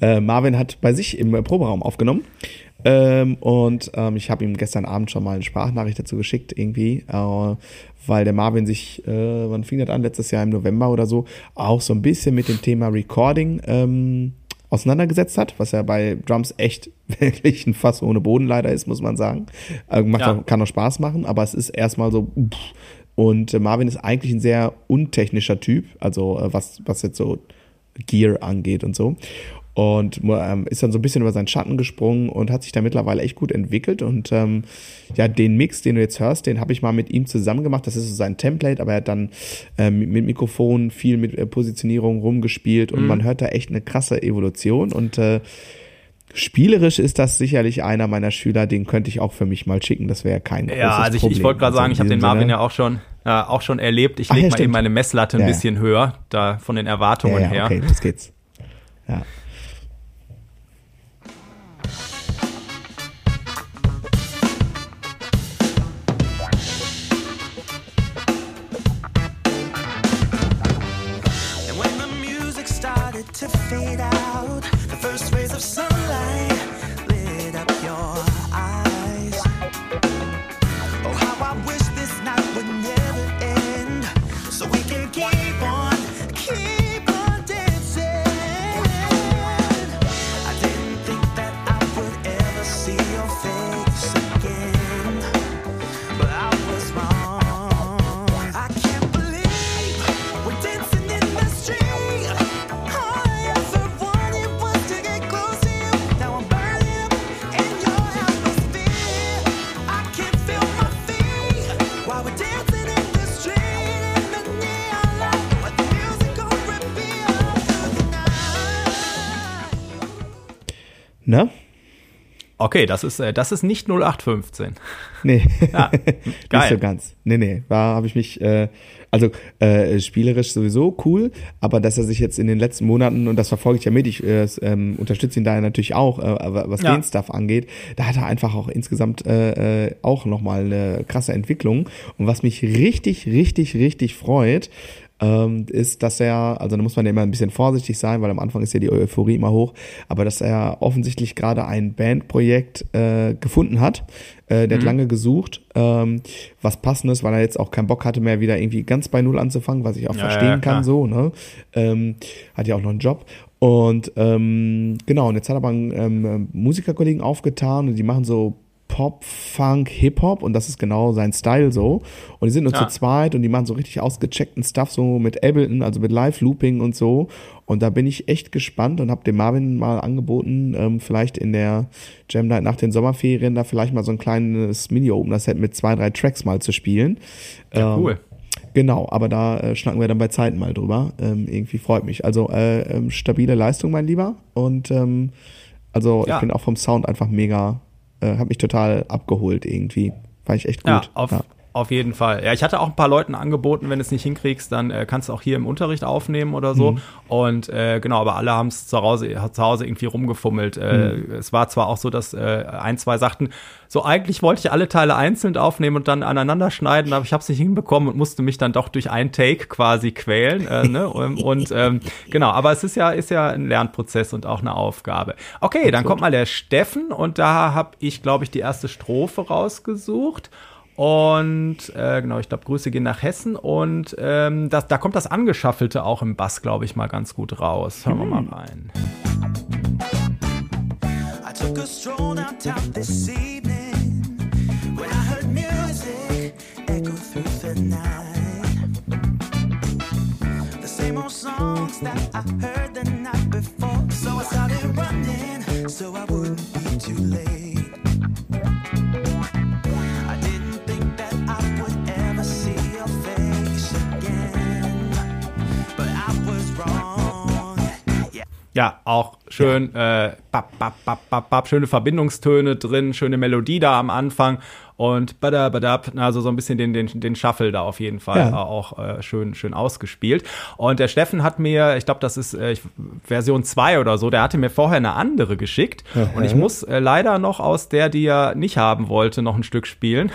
Äh, Marvin hat bei sich im Proberaum aufgenommen. Ähm, und ähm, ich habe ihm gestern Abend schon mal eine Sprachnachricht dazu geschickt, irgendwie, äh, weil der Marvin sich, äh, wann fing das an? Letztes Jahr im November oder so, auch so ein bisschen mit dem Thema Recording ähm, auseinandergesetzt hat, was ja bei Drums echt *laughs* wirklich ein Fass ohne Boden leider ist, muss man sagen. Äh, macht Ja. auch, kann auch Spaß machen, aber es ist erstmal so. Pff. Und äh, Marvin ist eigentlich ein sehr untechnischer Typ, also äh, was, was jetzt so Gear angeht und so. Und ähm, ist dann so ein bisschen über seinen Schatten gesprungen und hat sich da mittlerweile echt gut entwickelt. Und ähm, ja, den Mix, den du jetzt hörst, den habe ich mal mit ihm zusammen gemacht. Das ist so sein Template, aber er hat dann ähm, mit Mikrofon viel mit äh, Positionierung rumgespielt und man hört da echt eine krasse Evolution. Und äh, spielerisch ist das sicherlich einer meiner Schüler, den könnte ich auch für mich mal schicken. Das wäre kein großes Ja, also ich, Problem. ich wollte gerade Also sagen, ich habe den Marvin Sinne- ja auch schon, äh, auch schon erlebt. Ich lege ja, mal eben stimmt. meine Messlatte ein Ja, ja. bisschen höher, da von den Erwartungen her. Okay, los geht's. Ja. Okay, das ist, äh, das ist nicht 0815. *laughs* Nee, *laughs* Ja, nicht geil. so ganz. Nee, nee, da habe ich mich, äh, also äh, spielerisch sowieso cool, aber dass er sich jetzt in den letzten Monaten, und das verfolge ich ja mit, ich äh, ähm, unterstütze ihn da natürlich auch, äh, was Ja. den Stuff angeht, da hat er einfach auch insgesamt äh, äh, auch nochmal eine krasse Entwicklung. Und was mich richtig, richtig, richtig freut, ähm, ist, dass er, also da muss man ja immer ein bisschen vorsichtig sein, weil am Anfang ist ja die Euphorie immer hoch, aber dass er offensichtlich gerade ein Bandprojekt äh, gefunden hat. Äh, der hat lange gesucht, ähm, was passendes, weil er jetzt auch keinen Bock hatte mehr wieder irgendwie ganz bei Null anzufangen, was ich auch Ja, verstehen ja, kann, so, ne? Ähm, hat ja auch noch einen Job. Und ähm, genau, und jetzt hat er aber einen ähm, Musikerkollegen aufgetan und die machen so Pop, Funk, Hip-Hop und das ist genau sein Style so. Und die sind nur Ja. zu zweit und die machen so richtig ausgecheckten Stuff, so mit Ableton, also mit Live-Looping und so. Und da bin ich echt gespannt und habe dem Marvin mal angeboten, ähm, vielleicht in der Jam Night nach den Sommerferien da vielleicht mal so ein kleines Mini-Opener-Set mit zwei, drei Tracks mal zu spielen. Ja, Ähm, cool. Genau, aber da äh, schnacken wir dann bei Zeiten mal drüber. Ähm, irgendwie freut mich. Also äh, ähm, stabile Leistung, mein Lieber. Und ähm, also Ja. ich bin auch vom Sound einfach mega, äh, hat mich total abgeholt irgendwie. Fand ich echt gut. Ja, auf, auf jeden Fall. Ja, ich hatte auch ein paar Leuten angeboten, wenn du es nicht hinkriegst, dann äh, kannst du auch hier im Unterricht aufnehmen oder so. Und äh, genau, aber alle haben es zu Hause, zu Hause irgendwie rumgefummelt. Äh, Es war zwar auch so, dass äh, ein, zwei sagten, so eigentlich wollte ich alle Teile einzeln aufnehmen und dann aneinander schneiden, aber ich habe es nicht hinbekommen und musste mich dann doch durch einen Take quasi quälen. Äh, ne? Und, *laughs* und ähm, genau, aber es ist ja, ist ja ein Lernprozess und auch eine Aufgabe. Okay, dann kommt mal der Steffen und da habe ich, glaube ich, die erste Strophe rausgesucht. Und äh, genau, ich glaube, Grüße gehen nach Hessen. Und ähm, das, da kommt das Angeschaffelte auch im Bass, glaube ich, mal ganz gut raus. Hören wir mal rein. I took a stroll downtown this evening when I heard music echo through the night. The same old songs that I heard the night before. So I started running so I wouldn't be too late. Ja, auch schön, Äh, bap, bap, bap, bap, bap, schöne Verbindungstöne drin, schöne Melodie da am Anfang und bada, bada, also so ein bisschen den, den, den Shuffle da auf jeden Fall Ja. äh, auch äh, schön, schön ausgespielt. Und der Steffen hat mir, ich glaube, das ist äh, Version 2 oder so, der hatte mir vorher eine andere geschickt und ich muss äh, leider noch aus der, die er nicht haben wollte, noch ein Stück spielen.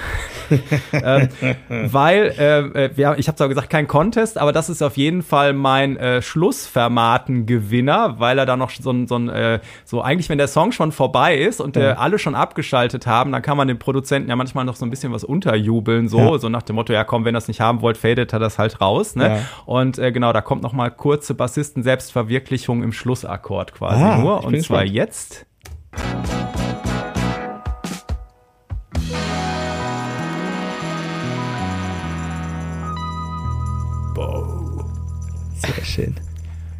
*laughs* ähm, weil, äh, äh, wir, ich habe zwar gesagt, kein Contest, aber das ist auf jeden Fall mein äh, Schlussvermaten-Gewinner, weil er da noch so ein, so ein, äh, so eigentlich, wenn der Song schon vorbei ist und äh, alle schon abgeschaltet haben, dann kann man dem Produzenten ja manchmal noch so ein bisschen was unterjubeln, so, Ja. so nach dem Motto, ja komm, wenn das nicht haben wollt, fadet er das halt raus, ne? Ja. Und äh, genau, da kommt noch mal kurze Bassisten-Selbstverwirklichung im Schlussakkord quasi Ah, nur. Und zwar gespannt. jetzt. Sehr schön.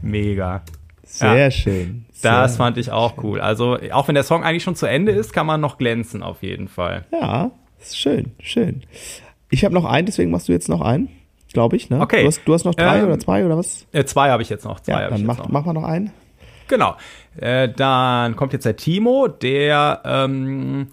Mega. Sehr Ja. schön. Das Sehr, fand ich auch cool. Also, auch wenn der Song eigentlich schon zu Ende ist, kann man noch glänzen, auf jeden Fall. Ja, ist schön, schön. Ich habe noch einen, deswegen machst du jetzt noch einen, glaube ich. Ne? Okay. Du hast, du hast noch drei Ähm, oder zwei oder was? Äh, zwei habe ich jetzt noch. Zwei Ja, dann mach, noch. mach mal noch einen. Genau. Äh, dann kommt jetzt der Timo, der ähm,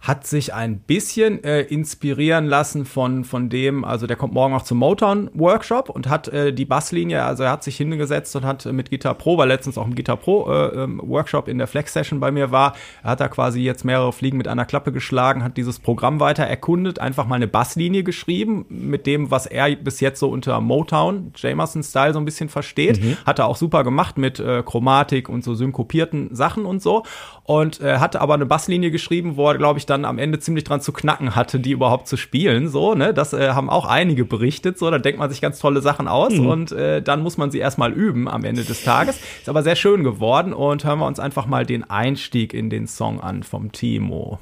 hat sich ein bisschen äh, inspirieren lassen von, von dem, also der kommt morgen auch zum Motown-Workshop und hat äh, die Basslinie, also er hat sich hingesetzt und hat mit Guitar Pro, weil letztens auch im Guitar Pro äh, ähm, Workshop in der Flex-Session bei mir war, er hat da quasi jetzt mehrere Fliegen mit einer Klappe geschlagen, hat dieses Programm weiter erkundet, einfach mal eine Basslinie geschrieben mit dem, was er bis jetzt so unter Motown, Jamerson-Style so ein bisschen versteht. Hat er auch super gemacht mit äh, Chromatik und so synkopierten Sachen und so. Und äh, hatte aber eine Basslinie geschrieben, wo er, glaube ich, dann am Ende ziemlich dran zu knacken hatte, die überhaupt zu spielen. So, ne? Das äh, haben auch einige berichtet. So, da denkt man sich ganz tolle Sachen aus und äh, dann muss man sie erstmal üben am Ende des Tages. Ist aber sehr schön geworden und hören wir uns einfach mal den Einstieg in den Song an vom Timo.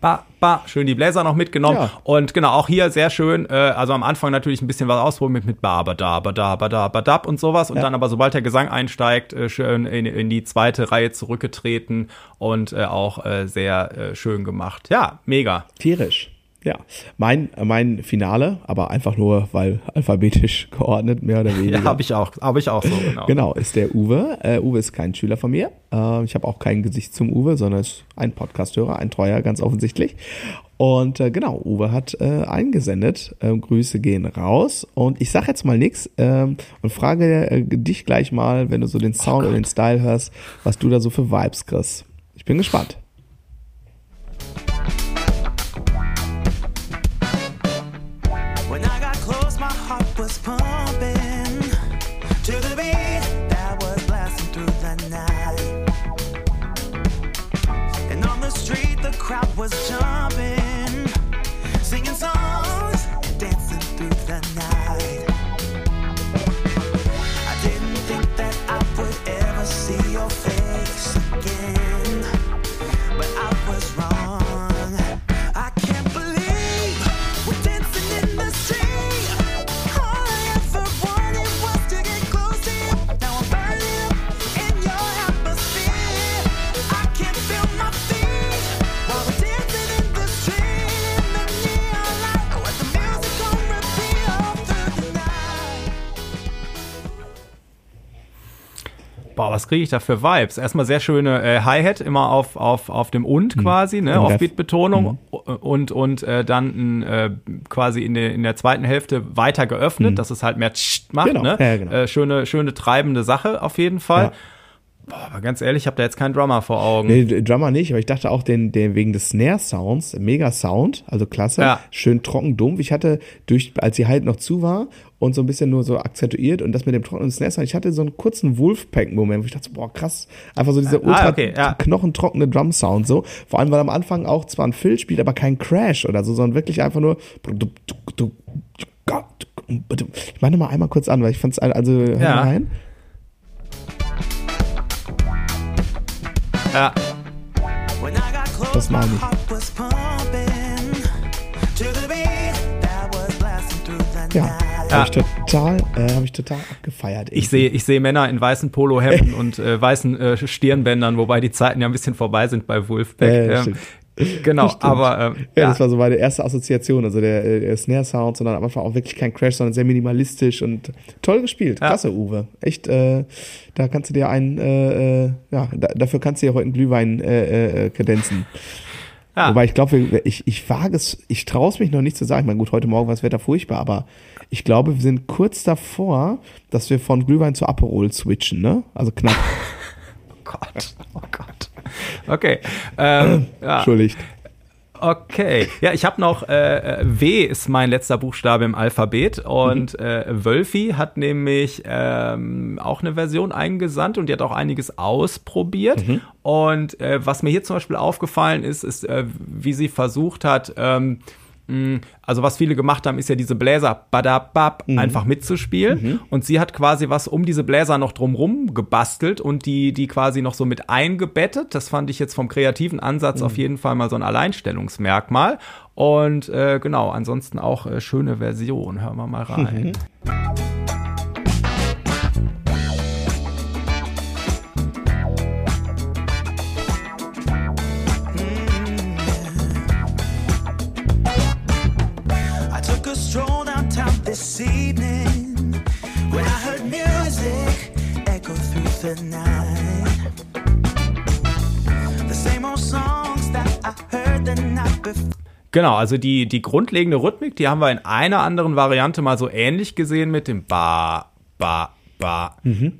Ba, ba, schön die Bläser noch mitgenommen. Ja. Und genau, auch hier sehr schön, äh, also am Anfang natürlich ein bisschen was ausprobieren mit, mit ba, ba, da, ba, da, ba, da, ba, dab und sowas. Und Ja. dann aber, sobald der Gesang einsteigt, äh, schön in, in die zweite Reihe zurückgetreten und äh, auch äh, sehr äh, schön gemacht. Ja, mega. Tierisch. Ja, mein, mein Finale, aber einfach nur, weil alphabetisch *laughs* geordnet, mehr oder weniger. Ja, habe ich auch, habe ich auch so, genau. Genau, ist der Uwe. Äh, Uwe ist kein Schüler von mir. Äh, ich habe auch kein Gesicht zum Uwe, sondern ist ein Podcasthörer, ein Treuer, ganz offensichtlich. Und äh, genau, Uwe hat äh, eingesendet. Ähm, Grüße gehen raus. Und ich sag jetzt mal nix ähm, und frage äh, dich gleich mal, wenn du so den Sound und den Style hörst, was du da so für Vibes kriegst. Ich bin gespannt. Was jumping, was kriege ich da für Vibes? Erstmal sehr schöne äh, Hi-Hat, immer auf, auf, auf dem Und quasi, ne? Auf. Beat-Betonung und, und äh, dann äh, quasi in der, in der zweiten Hälfte weiter geöffnet, dass es halt mehr Tscht macht, Genau, ne? ja, genau. äh, schöne, schöne treibende Sache auf jeden Fall. Ja. Boah, aber ganz ehrlich, ich habe da jetzt keinen Drummer vor Augen. Nee, Drummer nicht, aber ich dachte auch den, den wegen des Snare-Sounds, mega Sound, also klasse, Ja. schön trocken, dumpf. Ich hatte durch, als sie halt noch zu war und so ein bisschen nur so akzentuiert und das mit dem trockenen Snare-Sound, ich hatte so einen kurzen Wolfpack-Moment, wo ich dachte, boah, krass, einfach so dieser Ah, ultra okay, ja. knochentrockene Drum-Sound so. Vor allem, weil am Anfang auch zwar ein Fill spielt, aber kein Crash oder so, sondern wirklich einfach nur ich meine mal einmal kurz an, weil ich fand's, also, hör Ja. mal rein. Ja. Das meine ich. heart Ja, habe ich total, äh, habe ich total abgefeiert. Ich sehe, ich sehe Männer in weißen Polohemden *laughs* und äh, weißen äh, Stirnbändern, wobei die Zeiten ja ein bisschen vorbei sind bei Wolfpack. Äh, stimmt. genau, stimmt. aber ähm, Ja, ja, das war so meine erste Assoziation, also der, äh, der Snare-Sound, sondern am Anfang auch wirklich kein Crash, sondern sehr minimalistisch und toll gespielt. Ja. Klasse, Uwe. Echt, äh, da kannst du dir einen, äh, äh, ja, da, dafür kannst du dir heute einen Glühwein äh, äh, kredenzen. ja. Wobei ich glaube, ich, ich wage es, ich traue es mich noch nicht zu sagen. Ich meine, gut, heute Morgen war das Wetter furchtbar, aber ich glaube, wir sind kurz davor, dass wir von Glühwein zu Aperol switchen, ne? Also knapp. *laughs* oh Gott, oh Gott. Okay, ähm, *clears throat* ja. Entschuldigt. Okay, ja, ich habe noch äh, äh, W ist mein letzter Buchstabe im Alphabet und äh, Wölfi hat nämlich ähm, auch eine Version eingesandt und die hat auch einiges ausprobiert. Und äh, was mir hier zum Beispiel aufgefallen ist, ist, äh, wie sie versucht hat, ähm, also was viele gemacht haben, ist ja diese Bläser badabab einfach mitzuspielen. Und sie hat quasi was um diese Bläser noch drumrum gebastelt und die, die quasi noch so mit eingebettet. Das fand ich jetzt vom kreativen Ansatz auf jeden Fall mal so ein Alleinstellungsmerkmal. Und äh, genau, ansonsten auch äh, schöne Version. Hören wir mal rein. This evening when I heard music echo through the night. The same old songs that I heard the night before. Genau, also die, die grundlegende Rhythmik, die haben wir in einer anderen Variante mal so ähnlich gesehen mit dem Ba, Ba, Ba,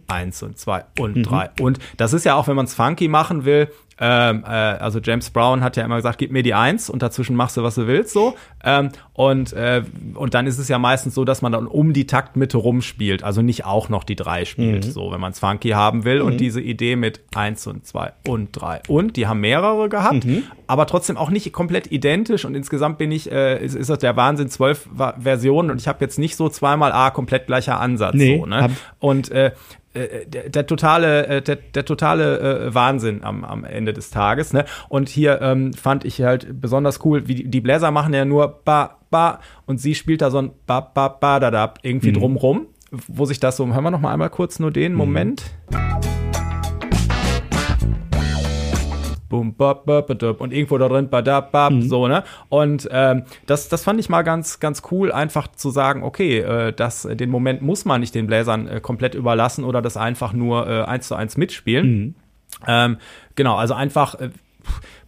eins und zwei und drei. Und das ist ja auch, wenn man es funky machen will, ähm, äh, also James Brown hat ja immer gesagt, gib mir die Eins und dazwischen machst du, was du willst, so. Ähm, und, äh, und dann ist es ja meistens so, dass man dann um die Taktmitte rumspielt, also nicht auch noch die drei spielt, so, wenn man es funky haben will. Und diese Idee mit eins und zwei und drei und, die haben mehrere gehabt, aber trotzdem auch nicht komplett identisch. Und insgesamt bin ich, äh, ist, ist das der Wahnsinn, zwölf Versionen und ich habe jetzt nicht so zweimal A, komplett gleicher Ansatz. Nee, so, ne? Und äh, äh, der, der totale, äh, der, der totale äh, Wahnsinn am, am Ende des Tages. Ne? Und hier ähm, fand ich halt besonders cool, wie die, die Bläser machen ja nur ba, ba und sie spielt da so ein ba, ba, ba, da, da irgendwie drumrum, wo sich das so, hören wir noch mal einmal kurz nur den Moment. Bum, bap, bap, bap, und irgendwo da drin, badab, bap, so, ne? Und ähm, das, das fand ich mal ganz, ganz cool, einfach zu sagen, okay, äh, das, den Moment muss man nicht den Bläsern äh, komplett überlassen oder das einfach nur äh, eins zu eins mitspielen. Ähm, genau, also einfach, äh,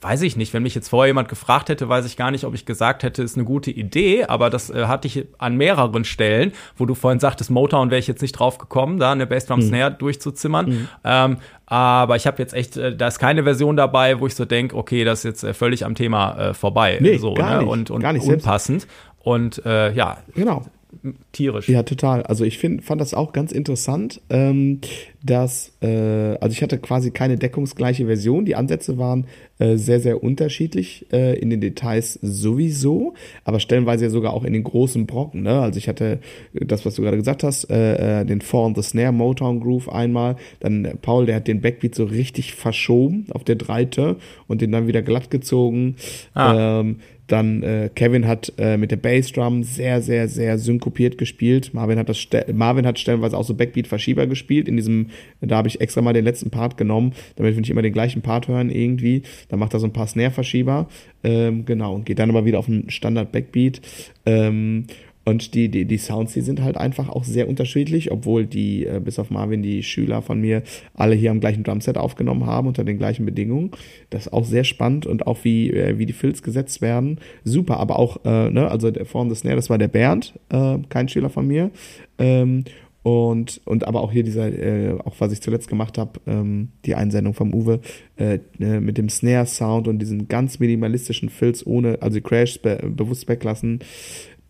weiß ich nicht, wenn mich jetzt vorher jemand gefragt hätte, weiß ich gar nicht, ob ich gesagt hätte, ist eine gute Idee, aber das äh, hatte ich an mehreren Stellen, wo du vorhin sagtest, Motown wäre ich jetzt nicht drauf gekommen, da eine Bassdrum Snare durchzuzimmern. Ähm, aber ich habe jetzt echt, äh, da ist keine Version dabei, wo ich so denke, okay, das ist jetzt äh, völlig am Thema äh, vorbei. Nee, so, gar ne? nicht, Und, und gar nicht, selbst- unpassend. Und äh, ja, Genau. Tierisch. Ja, total. Also ich find, fand das auch ganz interessant, ähm, dass, äh, also ich hatte quasi keine deckungsgleiche Version. Die Ansätze waren äh, sehr, sehr unterschiedlich äh, in den Details sowieso, aber stellenweise ja sogar auch in den großen Brocken. Ne? Also ich hatte das, was du gerade gesagt hast, äh, äh, den Four on the Snare Motown Groove einmal, dann äh, Paul, der hat den Backbeat so richtig verschoben auf der Dreite und den dann wieder glatt gezogen. Ah. Ähm, dann äh, Kevin hat äh, mit der Bassdrum sehr, sehr, sehr synkopiert gespielt. Marvin hat das Marvin hat stellenweise auch so Backbeat-Verschieber gespielt. In diesem, da habe ich extra mal den letzten Part genommen, damit wir nicht immer den gleichen Part hören irgendwie. Dann macht er so ein paar Snare-Verschieber. Ähm, genau, und geht dann aber wieder auf einen Standard-Backbeat. Ähm, und die, die, die Sounds, die sind halt einfach auch sehr unterschiedlich, obwohl die, äh, bis auf Marvin, die Schüler von mir, alle hier am gleichen Drumset aufgenommen haben, unter den gleichen Bedingungen. Das ist auch sehr spannend und auch wie, äh, wie die Fills gesetzt werden. Super, aber auch, äh, ne, also der Form des Snare, das war der Bernd, äh, kein Schüler von mir. Ähm, und, und aber auch hier dieser, äh, auch was ich zuletzt gemacht habe, ähm, die Einsendung vom Uwe, äh, äh, mit dem Snare-Sound und diesen ganz minimalistischen Fills ohne, also Crash be bewusst weglassen,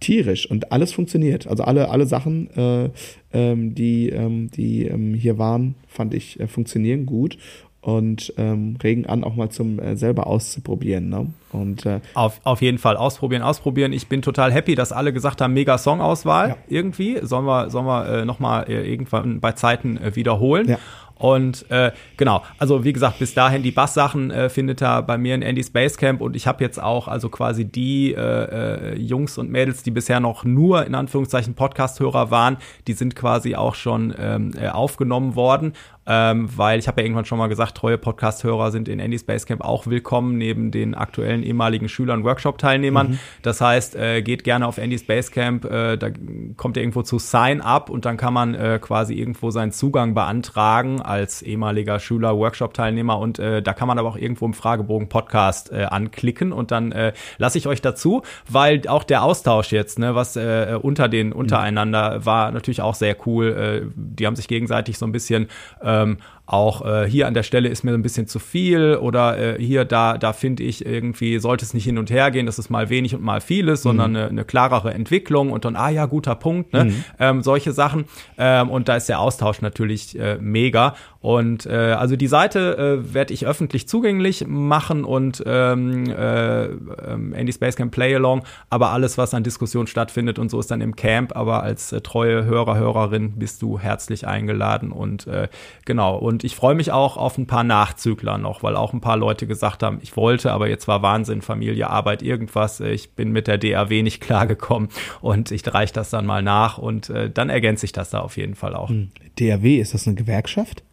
tierisch und alles funktioniert. Also alle, alle Sachen, äh, ähm, die, ähm, die ähm, hier waren, fand ich äh, funktionieren gut und ähm, regen an, auch mal zum äh, selber auszuprobieren. Ne? Und äh, Auf, auf jeden Fall ausprobieren, ausprobieren. Ich bin total happy, dass alle gesagt haben, mega Songauswahl Ja. irgendwie. Sollen wir, sollen wir äh, nochmal äh, irgendwann bei Zeiten äh, wiederholen. Ja. Und äh, genau, also wie gesagt, bis dahin die Basssachen äh, findet er bei mir in Andy's Basecamp. Und ich habe jetzt auch also quasi die äh, äh, Jungs und Mädels, die bisher noch nur in Anführungszeichen Podcast-Hörer waren, die sind quasi auch schon ähm, äh, aufgenommen worden ähm, weil ich habe ja irgendwann schon mal gesagt, treue Podcast-Hörer sind in Andy's Basecamp auch willkommen, neben den aktuellen ehemaligen Schülern, Workshop-Teilnehmern. Mhm. Das heißt, äh, geht gerne auf Andy's Basecamp, äh, da kommt ihr irgendwo zu Sign Up und dann kann man äh, quasi irgendwo seinen Zugang beantragen als ehemaliger Schüler, Workshop-Teilnehmer und äh, da kann man aber auch irgendwo im Fragebogen Podcast äh, anklicken und dann äh, lasse ich euch dazu, weil auch der Austausch jetzt, ne, was äh, unter den untereinander war natürlich auch sehr cool. Äh, die haben sich gegenseitig so ein bisschen äh, ähm, auch äh, hier an der Stelle ist mir ein bisschen zu viel oder äh, hier, da, da finde ich irgendwie, sollte es nicht hin und her gehen, dass es mal wenig und mal viel ist, mhm. sondern eine, eine klarere Entwicklung und dann, ah ja, guter Punkt, ne? Mhm. Ähm, solche Sachen. Ähm, und da ist der Austausch natürlich äh, mega. Und äh, also die Seite äh, werde ich öffentlich zugänglich machen und ähm, äh, ähm, Andy Camp Play Along, aber alles, was an Diskussion stattfindet und so ist dann im Camp, aber als äh, treue Hörer, Hörerin bist du herzlich eingeladen und äh, genau. Und ich freue mich auch auf ein paar Nachzügler noch, weil auch ein paar Leute gesagt haben, ich wollte, aber jetzt war Wahnsinn, Familie, Arbeit, irgendwas. Ich bin mit der DAW nicht *laughs* klargekommen und ich reiche das dann mal nach und äh, dann ergänze ich das da auf jeden Fall auch. Hm. DAW, ist das eine Gewerkschaft? *laughs*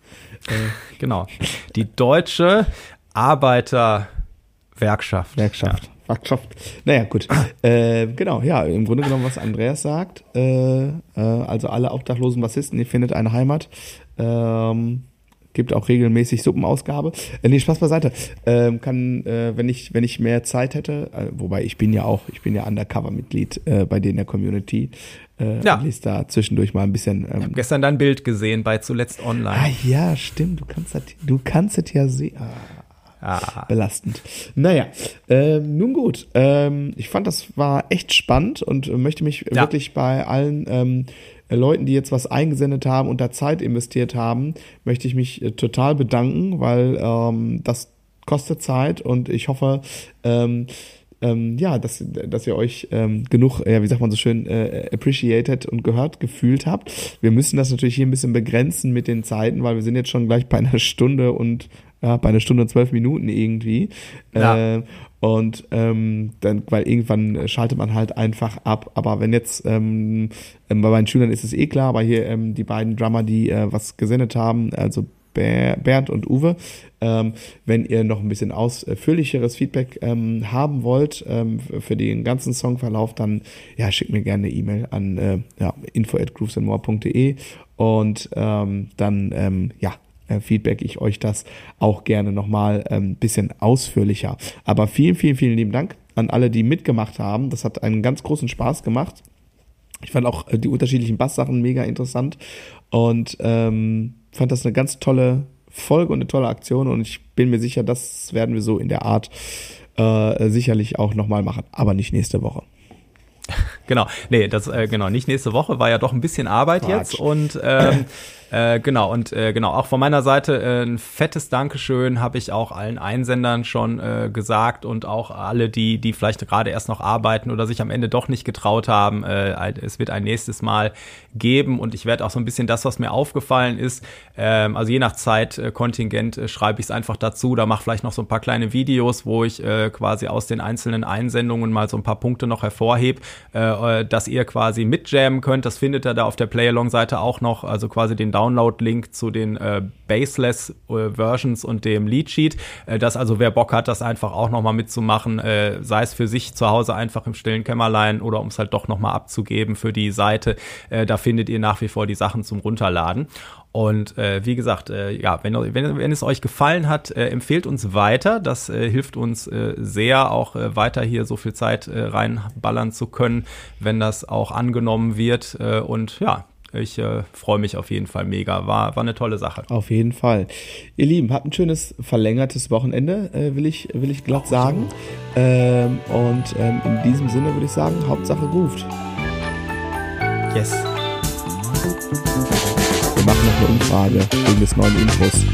Äh, genau. Die Deutsche Arbeiterwerkschaft. Werkschaft. Ja. Werkschaft. Naja, gut. *clears throat* Äh, genau, ja, im Grunde genommen, was Andreas sagt. Äh, äh, also alle obdachlosen Bassisten, ihr findet eine Heimat. Ähm, gibt auch regelmäßig Suppenausgabe. Äh, nee, Spaß beiseite. Ähm, kann, äh, wenn ich, wenn ich mehr Zeit hätte, äh, wobei ich bin ja auch, ich bin ja Undercover-Mitglied äh, bei denen der Community. Äh, ja. Lese da zwischendurch mal ein bisschen. Ähm, ich habe gestern dein Bild gesehen bei zuletzt online. Ah ja, stimmt. Du kannst das, du kannst es ja sehen. Ah. Ah. Belastend. Naja, ähm, nun gut. Ähm, ich fand, das war echt spannend und möchte mich ja. wirklich bei allen ähm, Leuten, die jetzt was eingesendet haben und da Zeit investiert haben, möchte ich mich äh, total bedanken, weil ähm, das kostet Zeit und ich hoffe, ähm, ähm, ja, dass, dass ihr euch ähm, genug, ja, wie sagt man so schön, äh, appreciated und gehört gefühlt habt. Wir müssen das natürlich hier ein bisschen begrenzen mit den Zeiten, weil wir sind jetzt schon gleich bei einer Stunde und ja, bei einer Stunde und zwölf Minuten irgendwie. Ja. Äh, und ähm, dann, weil irgendwann schaltet man halt einfach ab. Aber wenn jetzt ähm, ähm, bei meinen Schülern ist es eh klar, aber hier ähm, die beiden Drummer, die äh, was gesendet haben, also Bernd und Uwe. Ähm, wenn ihr noch ein bisschen ausführlicheres Feedback ähm, haben wollt ähm, für den ganzen Songverlauf, dann ja, schickt mir gerne eine E-Mail an äh, ja, info at groovesandmore.de und ähm, dann ähm, ja, äh, feedback ich euch das auch gerne nochmal ein ähm, bisschen ausführlicher. Aber vielen, vielen, vielen lieben Dank an alle, die mitgemacht haben. Das hat einen ganz großen Spaß gemacht. Ich fand auch äh, die unterschiedlichen Basssachen mega interessant und ähm, fand das eine ganz tolle Folge und eine tolle Aktion und ich bin mir sicher, das werden wir so in der Art äh, sicherlich auch nochmal machen, aber nicht nächste Woche. *laughs* Genau, nee, das äh, genau nicht nächste Woche war ja doch ein bisschen Arbeit Quatsch. jetzt und ähm, *laughs* Äh, genau, und äh, genau, auch von meiner Seite äh, ein fettes Dankeschön habe ich auch allen Einsendern schon äh, gesagt und auch alle, die, die vielleicht gerade erst noch arbeiten oder sich am Ende doch nicht getraut haben. Äh, es wird ein nächstes Mal geben und ich werde auch so ein bisschen das, was mir aufgefallen ist, ähm, also je nach Zeitkontingent äh, schreibe ich es einfach dazu, da mache vielleicht noch so ein paar kleine Videos, wo ich äh, quasi aus den einzelnen Einsendungen mal so ein paar Punkte noch hervorhebe, äh, äh, dass ihr quasi mitjammen könnt. Das findet ihr da auf der Play-Along-Seite auch noch, also quasi den Download Download-Link zu den äh, Baseless-Versions äh, und dem Lead-Sheet. Äh, dass also wer Bock hat, das einfach auch nochmal mitzumachen, äh, sei es für sich zu Hause einfach im stillen Kämmerlein oder um es halt doch nochmal abzugeben für die Seite. Äh, da findet ihr nach wie vor die Sachen zum Runterladen. Und äh, wie gesagt, äh, ja, wenn, wenn, wenn es euch gefallen hat, äh, empfehlt uns weiter. Das äh, hilft uns äh, sehr, auch äh, weiter hier so viel Zeit äh, reinballern zu können, wenn das auch angenommen wird. Äh, und ja, ich äh, freue mich auf jeden Fall mega. War, war eine tolle Sache. Auf jeden Fall. Ihr Lieben, habt ein schönes verlängertes Wochenende, äh, will, ich, will ich glatt sagen. Ähm, und ähm, in diesem Sinne würde ich sagen, Hauptsache ruft. Yes. Wir machen noch eine Umfrage wegen des neuen Intros.